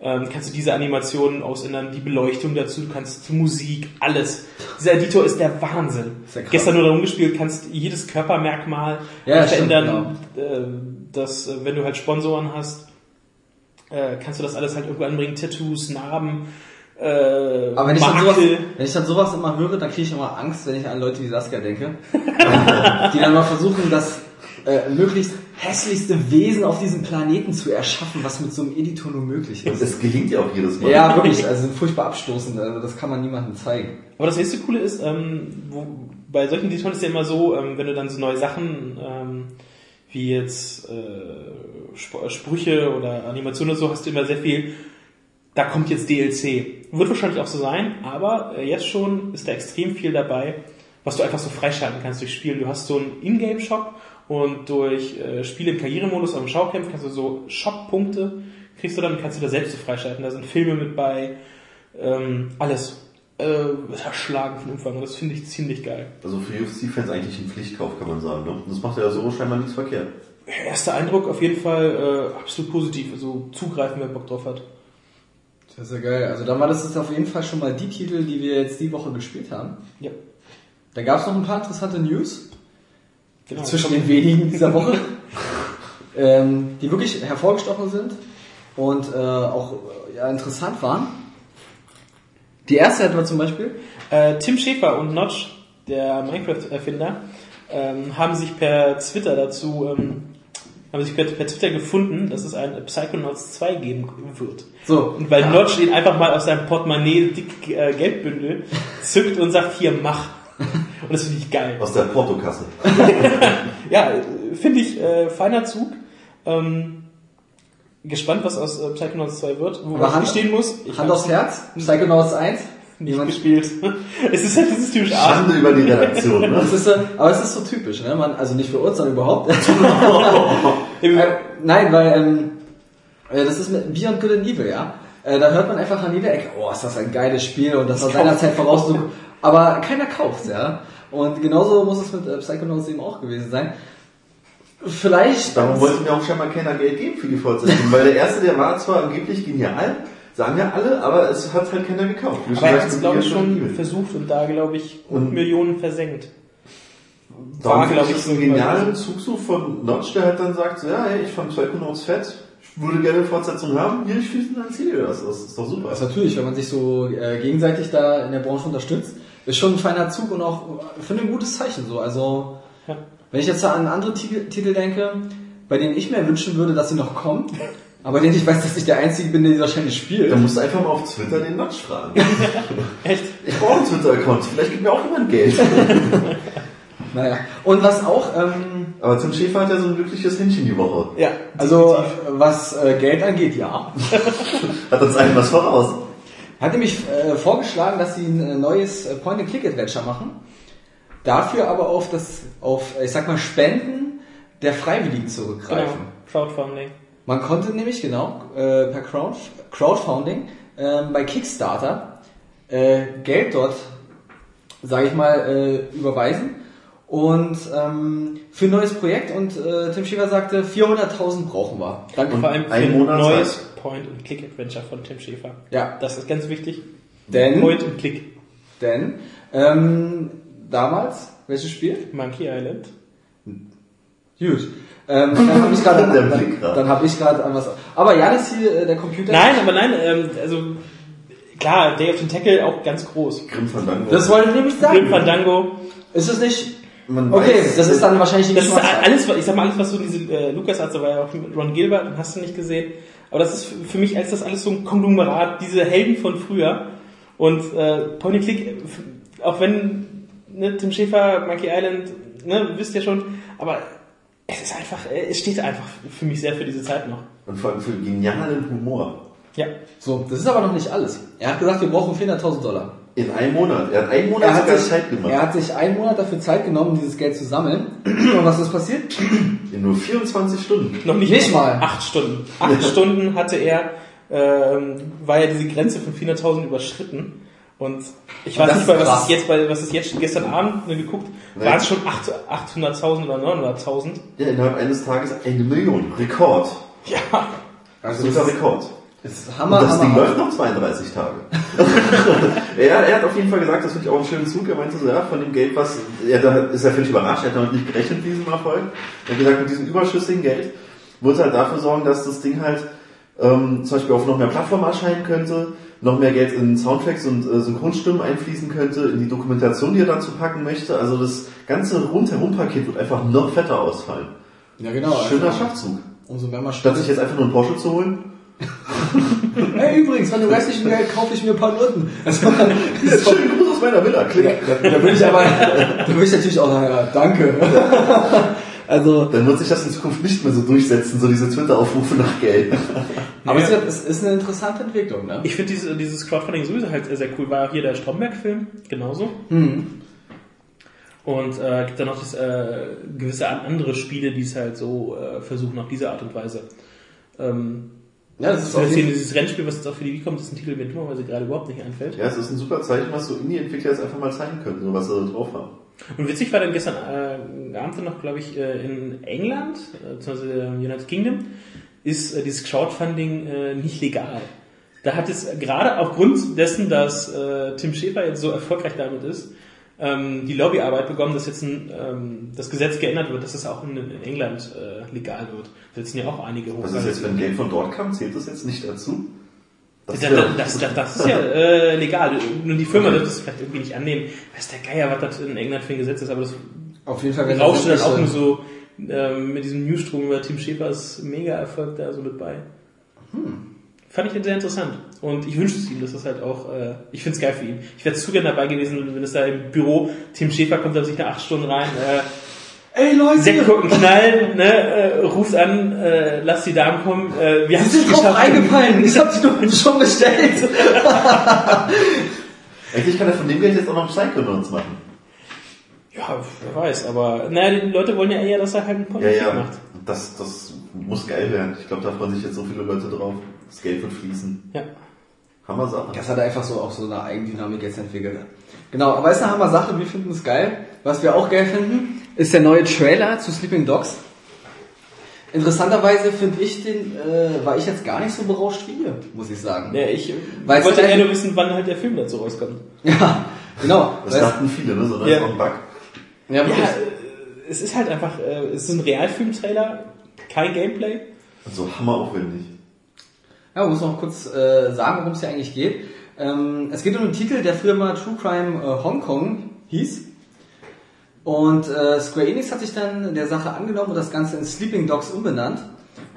ähm, kannst du diese Animationen ausändern, die Beleuchtung dazu, du kannst Musik, alles. Dieser Editor ist der Wahnsinn. Ist ja. Gestern nur darum gespielt, kannst jedes Körpermerkmal Ja, stimmt, verändern, äh, dass, wenn du halt Sponsoren hast, äh, kannst du das alles halt irgendwo anbringen, Tattoos, Narben, äh, Aber wenn ich, dann sowas, wenn ich dann sowas immer höre, dann kriege ich immer Angst, wenn ich an Leute wie Saskia denke. (laughs) die dann mal versuchen, das äh, möglichst hässlichste Wesen auf diesem Planeten zu erschaffen, was mit so einem Editor nur möglich ist. es gelingt ja auch jedes Mal. Ja, wirklich, also sind furchtbar abstoßend, also das kann man niemandem zeigen. Aber das nächste Coole ist, ähm, wo, bei solchen Editoren ist ja immer so, ähm, wenn du dann so neue Sachen, ähm, wie jetzt äh, Sp Sprüche oder Animationen oder so, hast du immer sehr viel, da kommt jetzt DLC. Wird wahrscheinlich auch so sein, aber äh, jetzt schon ist da extrem viel dabei, was du einfach so freischalten kannst durch Spielen. Du hast so einen Ingame-Shop und durch äh, Spiele im Karrieremodus oder im Schaukampf kannst du so Shop-Punkte kriegst du dann, kannst du da selbst so freischalten. Da sind Filme mit bei, ähm, alles. Äh, erschlagen von Umfang und das finde ich ziemlich geil. Also für UFC-Fans eigentlich ein Pflichtkauf, kann man sagen. Ne? Das macht ja so scheinbar nichts verkehrt. Erster Eindruck auf jeden Fall äh, absolut positiv, also zugreifen, wer Bock drauf hat. Das ist ja geil. Also dann war das jetzt auf jeden Fall schon mal die Titel, die wir jetzt die Woche gespielt haben. Ja, Da gab es noch ein paar interessante News genau. zwischen den wenigen dieser Woche, (laughs) ähm, die wirklich hervorgestochen sind und äh, auch ja, interessant waren. Die erste hatten wir zum Beispiel. Äh, Tim Schäfer und Notch, der Minecraft-Erfinder, ähm, haben sich per Twitter dazu ähm, haben sich per, per Twitter gefunden, dass es ein Psychonauts 2 geben wird. So. Und weil Notch den einfach mal aus seinem Portemonnaie dick äh, Geldbündel (laughs) zückt und sagt, hier, mach. Und das finde ich geil. Aus der Portokasse. (laughs) Ja, finde ich äh, feiner Zug. Ähm, gespannt, was aus äh, Psychonauts 2 wird. Wo Aber ich Hand- stehen muss. Ich Hand aufs Herz, Psychonauts 1. nicht Jemand- gespielt. (laughs) es ist halt dieses typische Art. Schande über die Redaktion, ne? Das ist, äh, aber es ist so typisch, ne? Man, also nicht für uns, sondern überhaupt. (laughs) äh, nein, weil ähm, äh, das ist mit Beyond Good and Evil, ja. Äh, da hört man einfach an jeder Ecke, oh, ist das ein geiles Spiel und das war seiner Zeit voraus. so- Aber keiner kauft, ja. Und genauso muss es mit äh, Psychonauts eben auch gewesen sein. Vielleicht. Darum wollte mir auch scheinbar keiner Geld geben für die Fortsetzung, weil der erste, der war zwar angeblich genial, sagen ja alle, aber es hat halt keiner gekauft. Wie Aber er schon hat es, glaube ich, schon Evil. versucht und da, glaube ich, Und- Millionen versenkt. Darum war, finde glaub ich, so einen so- genialen Zug so von Notch, der halt dann sagt, so, ja, hey, ich fand Psychonauts fett, ich würde gerne eine Fortsetzung haben, hier, ich finanziere das, das ist doch super. Das ist natürlich, wenn man sich so äh, gegenseitig da in der Branche unterstützt, ist schon ein feiner Zug und auch für ein gutes Zeichen so. Also Ja. wenn ich jetzt an andere Titel, Titel denke, bei denen ich mir wünschen würde, dass sie noch kommen, aber denen ich weiß, dass ich der Einzige bin, der die wahrscheinlich spielt. Da musst du einfach mal auf Twitter den Notch fragen. (laughs) Echt? Ich brauche einen Twitter-Account, vielleicht gibt mir auch jemand Geld. (laughs) Naja. Und was auch, ähm, Aber Tim Schäfer hat ja so ein glückliches Händchen die Woche. Ja. also was äh, Geld angeht, ja. (laughs) Hat uns allen was voraus. Hat nämlich äh, vorgeschlagen, dass sie ein äh, neues äh, Point-and-Click-Adventure machen. Dafür aber auf das, auf, ich sag mal, Spenden der Freiwilligen Genau. zurückgreifen. Crowdfunding. Man konnte nämlich, genau, äh, per Crowd, Crowdfunding ähm, bei Kickstarter äh, Geld dort, sage ich mal, äh, überweisen und ähm, für ein neues Projekt und äh, Tim Schäfer sagte, 400.000 brauchen wir. Danke. Vor allem für ein ein Monat neues Zeit. Point-and-Click-Adventure von Tim Schäfer. Ja. Das ist ganz wichtig. Denn, Point-and-Click. denn ähm, damals, welches Spiel? Monkey Island. Gut. Ähm, dann habe ich gerade (laughs) Der dann, dann habe ich gerade an was. Aber Janis hier, äh, der Computer. Nein, aber nein, ähm, also klar, Day of the Tackle auch ganz groß. Grim Fandango. Das wollte ich nämlich Grim sagen. Fandango. Ist es nicht? Man Okay, weiß, das ist dann wahrscheinlich die Das ist alles, was- ich sag mal, alles, was so diese äh, Lukas hat, so war ja auch mit Ron Gilbert, den hast du nicht gesehen. Aber das ist für- mich als das alles so ein Konglomerat, diese Helden von früher. Und äh, and Click, auch wenn ne, Tim Schäfer, Monkey Island, ne, wisst ihr schon, aber es ist einfach, äh, es steht einfach für mich sehr für diese Zeit noch. Und vor allem für genialen Humor. Ja. So, das ist aber noch nicht alles. Er hat gesagt, wir brauchen 400.000 Dollar. In einem Monat. Er hat einen Monat Er hat, sich, Zeit gemacht. er hat sich einen Monat dafür Zeit genommen, um dieses Geld zu sammeln. Und was ist passiert? In nur 24 Stunden. Noch nicht, Nicht mal. Acht Stunden. Acht (laughs) Stunden hatte er, ähm, war ja diese Grenze von 400.000 überschritten. Und ich weiß Das nicht mal, ist was ist jetzt bei, was ist jetzt gestern Abend ne, geguckt, waren es schon acht- 800.000 oder 900.000? Ja, innerhalb eines Tages eine Million. Rekord. Ja. Also das Rekord. Ist Und Hammer, das Hammer, Ding Hammer. läuft noch 32 Tage. (laughs) er, er hat auf jeden Fall gesagt, das finde ich auch einen schönen Zug. Er meinte so, ja, von dem Geld, was, er da ist er völlig überrascht, er hat damit nicht gerechnet, mit diesem Erfolg. Er hat gesagt, mit diesem überschüssigen Geld wird halt dafür sorgen, dass das Ding halt ähm, zum Beispiel auf noch mehr Plattformen erscheinen könnte, noch mehr Geld in Soundtracks und äh, Synchronstimmen einfließen könnte, in die Dokumentation, die er dazu packen möchte. Also das ganze Rundherum-Paket wird einfach noch fetter ausfallen. Ja, genau. Schöner also, Schachzug. Umso mehr man Statt sich jetzt einfach nur einen Porsche zu holen, (laughs) Hey, übrigens, von dem restlichen Geld kaufe ich mir ein paar Noten. Also, schönen Gruß aus meiner Villa, klick. da, da würde ich aber, da würde ich natürlich auch sagen, ja, danke. (laughs) Also, Dann wird sich das in Zukunft nicht mehr so durchsetzen, so diese Twitter-Aufrufe nach Geld. aber es ist, es ist eine interessante Entwicklung, ne? Ich finde diese, dieses Crowdfunding sowieso halt sehr cool. War auch hier der Stromberg-Film, genauso. Mhm. Und äh, gibt dann noch das, äh, gewisse an- andere Spiele, die es halt so äh, versuchen auf diese Art und Weise. Ähm, Ja, das das ist hier jeden dieses Rennspiel, was jetzt auch für die Wii kommt, das ist ein Titel, der mir dummerweise gerade überhaupt nicht einfällt. Ja, es ist ein super Zeichen, was so Indie-Entwickler jetzt einfach mal zeigen können, so was sie da drauf haben. Und witzig war dann gestern äh, Abend noch, glaube ich, äh, in England, äh, beziehungsweise im United Kingdom, ist äh, dieses Crowdfunding äh, nicht legal. Da hat es gerade aufgrund dessen, dass äh, Tim Schäfer jetzt so erfolgreich damit ist, ähm, die Lobbyarbeit bekommen, dass jetzt ein, ähm, das Gesetz geändert wird, dass es auch in, in England äh, legal wird. Da sitzen ja auch einige Was ist jetzt, wenn Geld von dort kam, zählt das jetzt nicht dazu? Das, wär- das, das, das ist ja äh, legal. Nur die Firma wird das vielleicht irgendwie nicht annehmen. Weiß der Geier, was das in England für ein Gesetz ist, aber das Auf jeden Fall, rauscht dann das auch nur so ähm, mit diesem Newsstrom über Tim Schäfers Mega-Erfolg da so mit bei. Fand ich sehr interessant. Und ich wünsche es ihm, dass das halt auch, äh, ich finde es geil für ihn. Ich wäre zu gerne dabei gewesen, wenn es da im Büro, Tim Schäfer kommt da sich da acht Stunden rein, äh, Ey Leute, Sekt gucken, knallen, ne, äh, ruft an, äh, lass die Damen kommen, äh, wir haben es sind drauf geschafft. eingefallen. Ich hab die doch schon bestellt. (laughs) Eigentlich kann er von dem Geld jetzt auch noch Psychonauts machen. Ja, wer weiß, aber naja, die Leute wollen ja eher, dass er halt einen Ja, Podcast ja. macht. Das, das muss geil werden. Ich glaube, da freuen sich jetzt so viele Leute drauf. Das Geld wird fließen. Ja. Hammer Sache. Das hat einfach so auch so eine Eigendynamik jetzt entwickelt. Genau, aber ist eine Hammer Sache, wir finden es geil. Was wir auch geil finden, ist der neue Trailer zu Sleeping Dogs. Interessanterweise finde ich den, äh, war ich jetzt gar nicht so berauscht wie ihr, muss ich sagen. Ja, ich Weil wollte eher nur wissen, wann halt der Film dazu rauskommt. (laughs) Ja, genau. Das Weil es- dachten viele, ne? So, das Ja. ist noch ein Bug. ja, Ja, äh, es ist halt einfach, äh, es ist ein Realfilm-Trailer, kein Gameplay. So hammeraufwendig. Ja, muss noch kurz äh, sagen, worum es hier eigentlich geht. Ähm, es geht um einen Titel, der früher mal True Crime äh, Hong Kong hieß. Und äh, Square Enix hat sich dann der Sache angenommen und das Ganze in Sleeping Dogs umbenannt.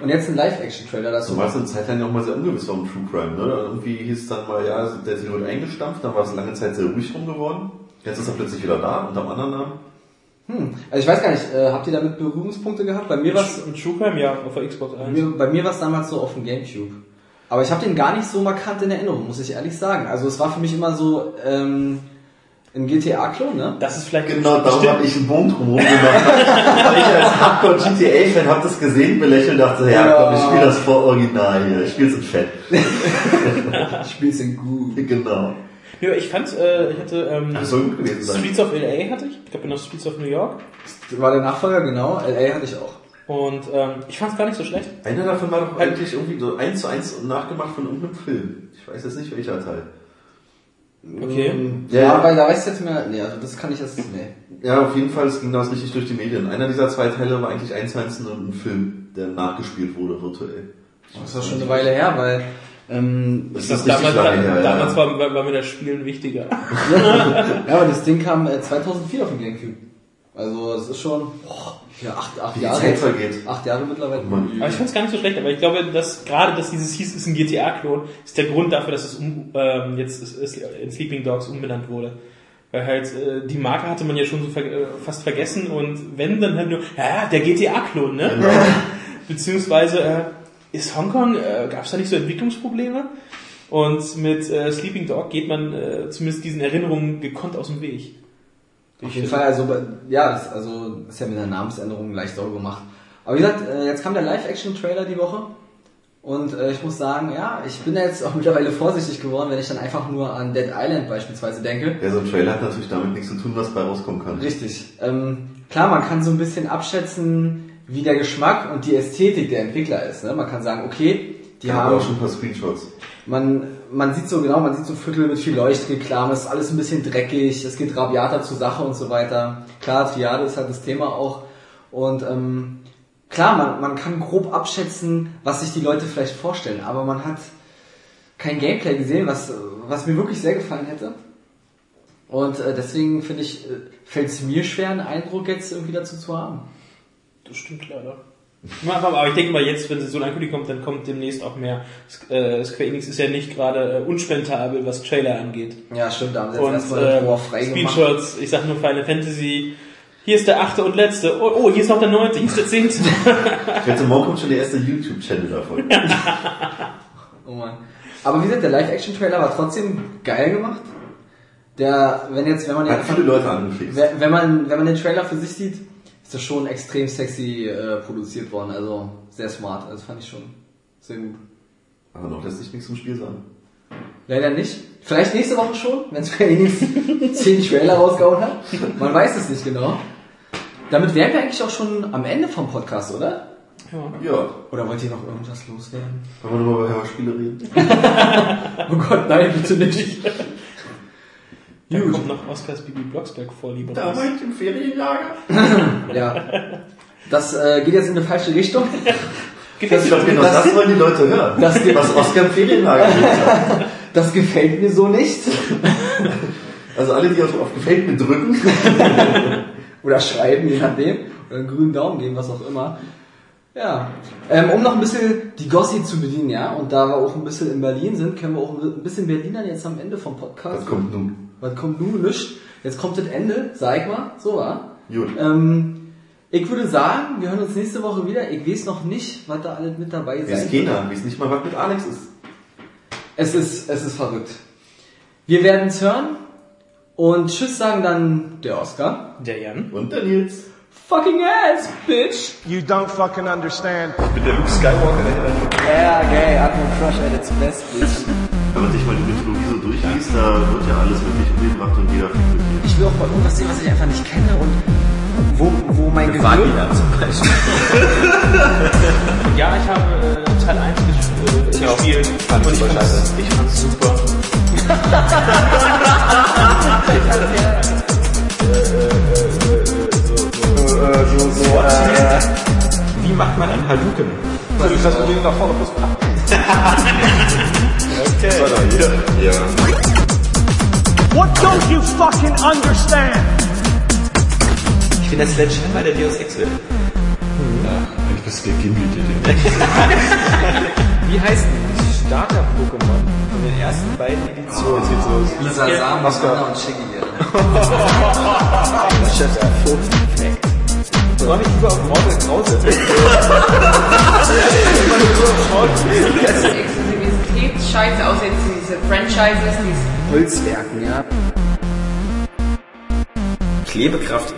Und jetzt ein Live-Action-Trailer dazu. So war es eine Zeit lang ja auch mal sehr ungewiss warum True Crime, ne? Irgendwie hieß es dann mal, ja, der Titel wird eingestampft, dann war es lange Zeit sehr ruhig rum geworden. Jetzt ist er plötzlich wieder da, unter einem anderen Namen. Hm. Also ich weiß gar nicht, äh, habt ihr damit Berührungspunkte gehabt? Bei mir war es Mit True Crime, ja, auf der Xbox 1. mir, bei mir war's damals so auf dem Gamecube. Aber ich habe den gar nicht so markant in Erinnerung, muss ich ehrlich sagen. Also es war für mich immer so ähm, ein GTA-Klon, ne? Das ist vielleicht Genau, darum habe ich einen Bogen drumherum gemacht. (laughs) Weil ich als Hardcore-GTA-Fan habe das gesehen, belächelt, dachte, ja, komm, ich spiele das vor Original hier. Ich spiele es in Fett. (laughs) Ich spiel's in gut. Genau. Ja, ich fand, äh, ich hatte ähm, Das soll gut gewesen sein. Streets of LA hatte ich, ich glaube noch Streets of New York. War der Nachfolger, genau. LA hatte ich auch. Und ähm, ich fand es gar nicht so schlecht. Einer davon war doch eigentlich irgendwie so eins zu eins nachgemacht von irgendeinem Film. Ich weiß jetzt nicht welcher Teil. Okay. Ja, Ja. weil da weiß ich jetzt mehr. Nee, also das kann ich jetzt. Nee. Ja, auf jeden Fall, es ging das richtig durch die Medien. Einer dieser zwei Teile war eigentlich eins zu eins nur ein Film, der nachgespielt wurde, virtuell. Das war schon eine Weile her, weil. Ähm, Das Das damals lange her, damals ja. war, war, mir das Spielen wichtiger. (laughs) ja, aber das Ding kam äh, 2004 auf den Gamecube. Also das ist schon boah, ja, acht, acht Wie die Jahre. Zeit vergeht. Acht Jahre mittlerweile. Mann. Aber ich fand es gar nicht so schlecht, aber ich glaube, dass gerade, dass dieses hieß, ist ein GTA-Klon, ist der Grund dafür, dass es um, ähm, jetzt ist, ist in Sleeping Dogs umbenannt wurde. Weil halt äh, die Marke hatte man ja schon so ver äh, fast vergessen und wenn dann halt nur, ja, ja, der GTA-Klon, ne? Genau. (laughs) Beziehungsweise äh, ist Hongkong, äh, gab es da nicht so Entwicklungsprobleme? Und mit äh, Sleeping Dog geht man äh, zumindest diesen Erinnerungen gekonnt aus dem Weg. Auf jeden Fall, also ja, das, also ist ja mit der Namensänderung leicht sauber gemacht. Aber wie gesagt, äh, jetzt kam der Live-Action-Trailer die Woche. Und äh, ich muss sagen, ja, ich bin da jetzt auch (laughs) mittlerweile vorsichtig geworden, wenn ich dann einfach nur an Dead Island beispielsweise denke. Ja, so ein Trailer hat natürlich damit nichts zu tun, was bei rauskommen kann. Richtig. Ähm, klar, man kann so ein bisschen abschätzen, wie der Geschmack und die Ästhetik der Entwickler ist. Ne? Man kann sagen, okay, die Die haben auch schon ein paar Screenshots. man, man sieht so genau, man sieht so Viertel mit viel Leuchtreklame, es ist alles ein bisschen dreckig, es geht rabiater zur Sache und so weiter. Klar, Triade ist halt das Thema auch. Und ähm, klar, man, man kann grob abschätzen, was sich die Leute vielleicht vorstellen, aber man hat kein Gameplay gesehen, was, was mir wirklich sehr gefallen hätte. Und äh, deswegen finde ich, äh, fällt es mir schwer, einen Eindruck jetzt irgendwie dazu zu haben. Das stimmt leider. Aber ich denke mal, jetzt, wenn sie so eine Ankündigung kommt, dann kommt demnächst auch mehr. Äh, Square Enix ist ja nicht gerade äh, unspendabel, was Trailer angeht. Ja, stimmt, da haben sie jetzt Und erstmal äh, frei. Screenshots, ich sag nur Final Fantasy, hier ist der achte und letzte, oh, oh hier ist noch der neunte, hier ist der zehnte. Ich wette, morgen kommt schon der erste YouTube-Channel davon. (laughs) Oh Mann. Aber wie gesagt, der Live-Action-Trailer war trotzdem geil gemacht. Der, wenn jetzt, wenn man Hat jetzt, viele Leute angefixt. wenn man, wenn man den Trailer für sich sieht, ist das schon extrem sexy äh, produziert worden. Also sehr smart. Also fand ich schon sehr gut. Aber noch lässt sich nichts zum Spiel sagen. Leider nicht. Vielleicht nächste Woche schon, wenn Square Enix (laughs) 10 Trailer rausgehauen hat. Man weiß es nicht genau. Damit wären wir eigentlich auch schon am Ende vom Podcast, oder? Ja, Oder wollt ihr noch irgendwas loswerden? wollen wir nochmal über Hörspiele reden? (laughs) Oh Gott, nein, bitte nicht. Dann kommt noch Oscars Bibi Blocksberg Vorliebe raus. ich im Ferienlager. (laughs) Ja. Das äh, geht jetzt in eine falsche Richtung. Gefällt Ich dir glaube, genau Das- das, wollen die Leute hören. Das was Oscar im Ferienlager (laughs) gesagt hat. Das gefällt mir so nicht. Also alle, die auf, auf Gefällt mir drücken, (laughs) Oder schreiben, je nachdem. oder einen grünen Daumen geben, was auch immer. Ja, ähm, um noch ein bisschen die Gossi zu bedienen, ja, und da wir auch ein bisschen in Berlin sind, können wir auch ein bisschen Berlinern jetzt am Ende vom Podcast. Was kommt nun? Was kommt nun? Nichts. Jetzt kommt das Ende, sag mal, so war. Gut. Ähm, ich würde sagen, wir hören uns nächste Woche wieder. Ich weiß noch nicht, was da alles mit dabei Wer sein ist keiner? Wie es nicht mal was mit Alex ist. Es ist, es ist verrückt. Wir werden es hören und Tschüss sagen dann der Oscar. Der Jan. Und der Nils. Fucking ass, bitch! You don't fucking understand. Mit der Luke Skywalker, Ja, gay, Atmo Crush at its best, bitch. Wenn man sich mal die Mythologie so durchliest, da wird ja alles wirklich umgebracht und jeder fliegt mit. Ich will auch mal irgendwas sehen, was ich einfach nicht kenne und wo, wo mein Gehirn... Vagina zum Beispiel. Ja, ich habe äh, Teil 1 ges äh, gespielt. fand und ich super fand's, scheiße. ich fand's super. (laughs) Wie macht man einen (laughs) Hadouken? Ja. What don't you fucking understand? Ich bin der Sledgehammer der Deus Ex will. Eigentlich bist du der Gimli, der Wie heißt die Starter-Pokémon von den ersten beiden Editionen? Jetzt geht's los. Lisa Sam, Oscar und Shiggy. (laughs) Chef, der Perfekt. Soll ich lieber auf Mortal Krause? (laughs) Exklusivität scheiße aus jetzt diese Franchises, diese Holzwerken, ja. Klebekraft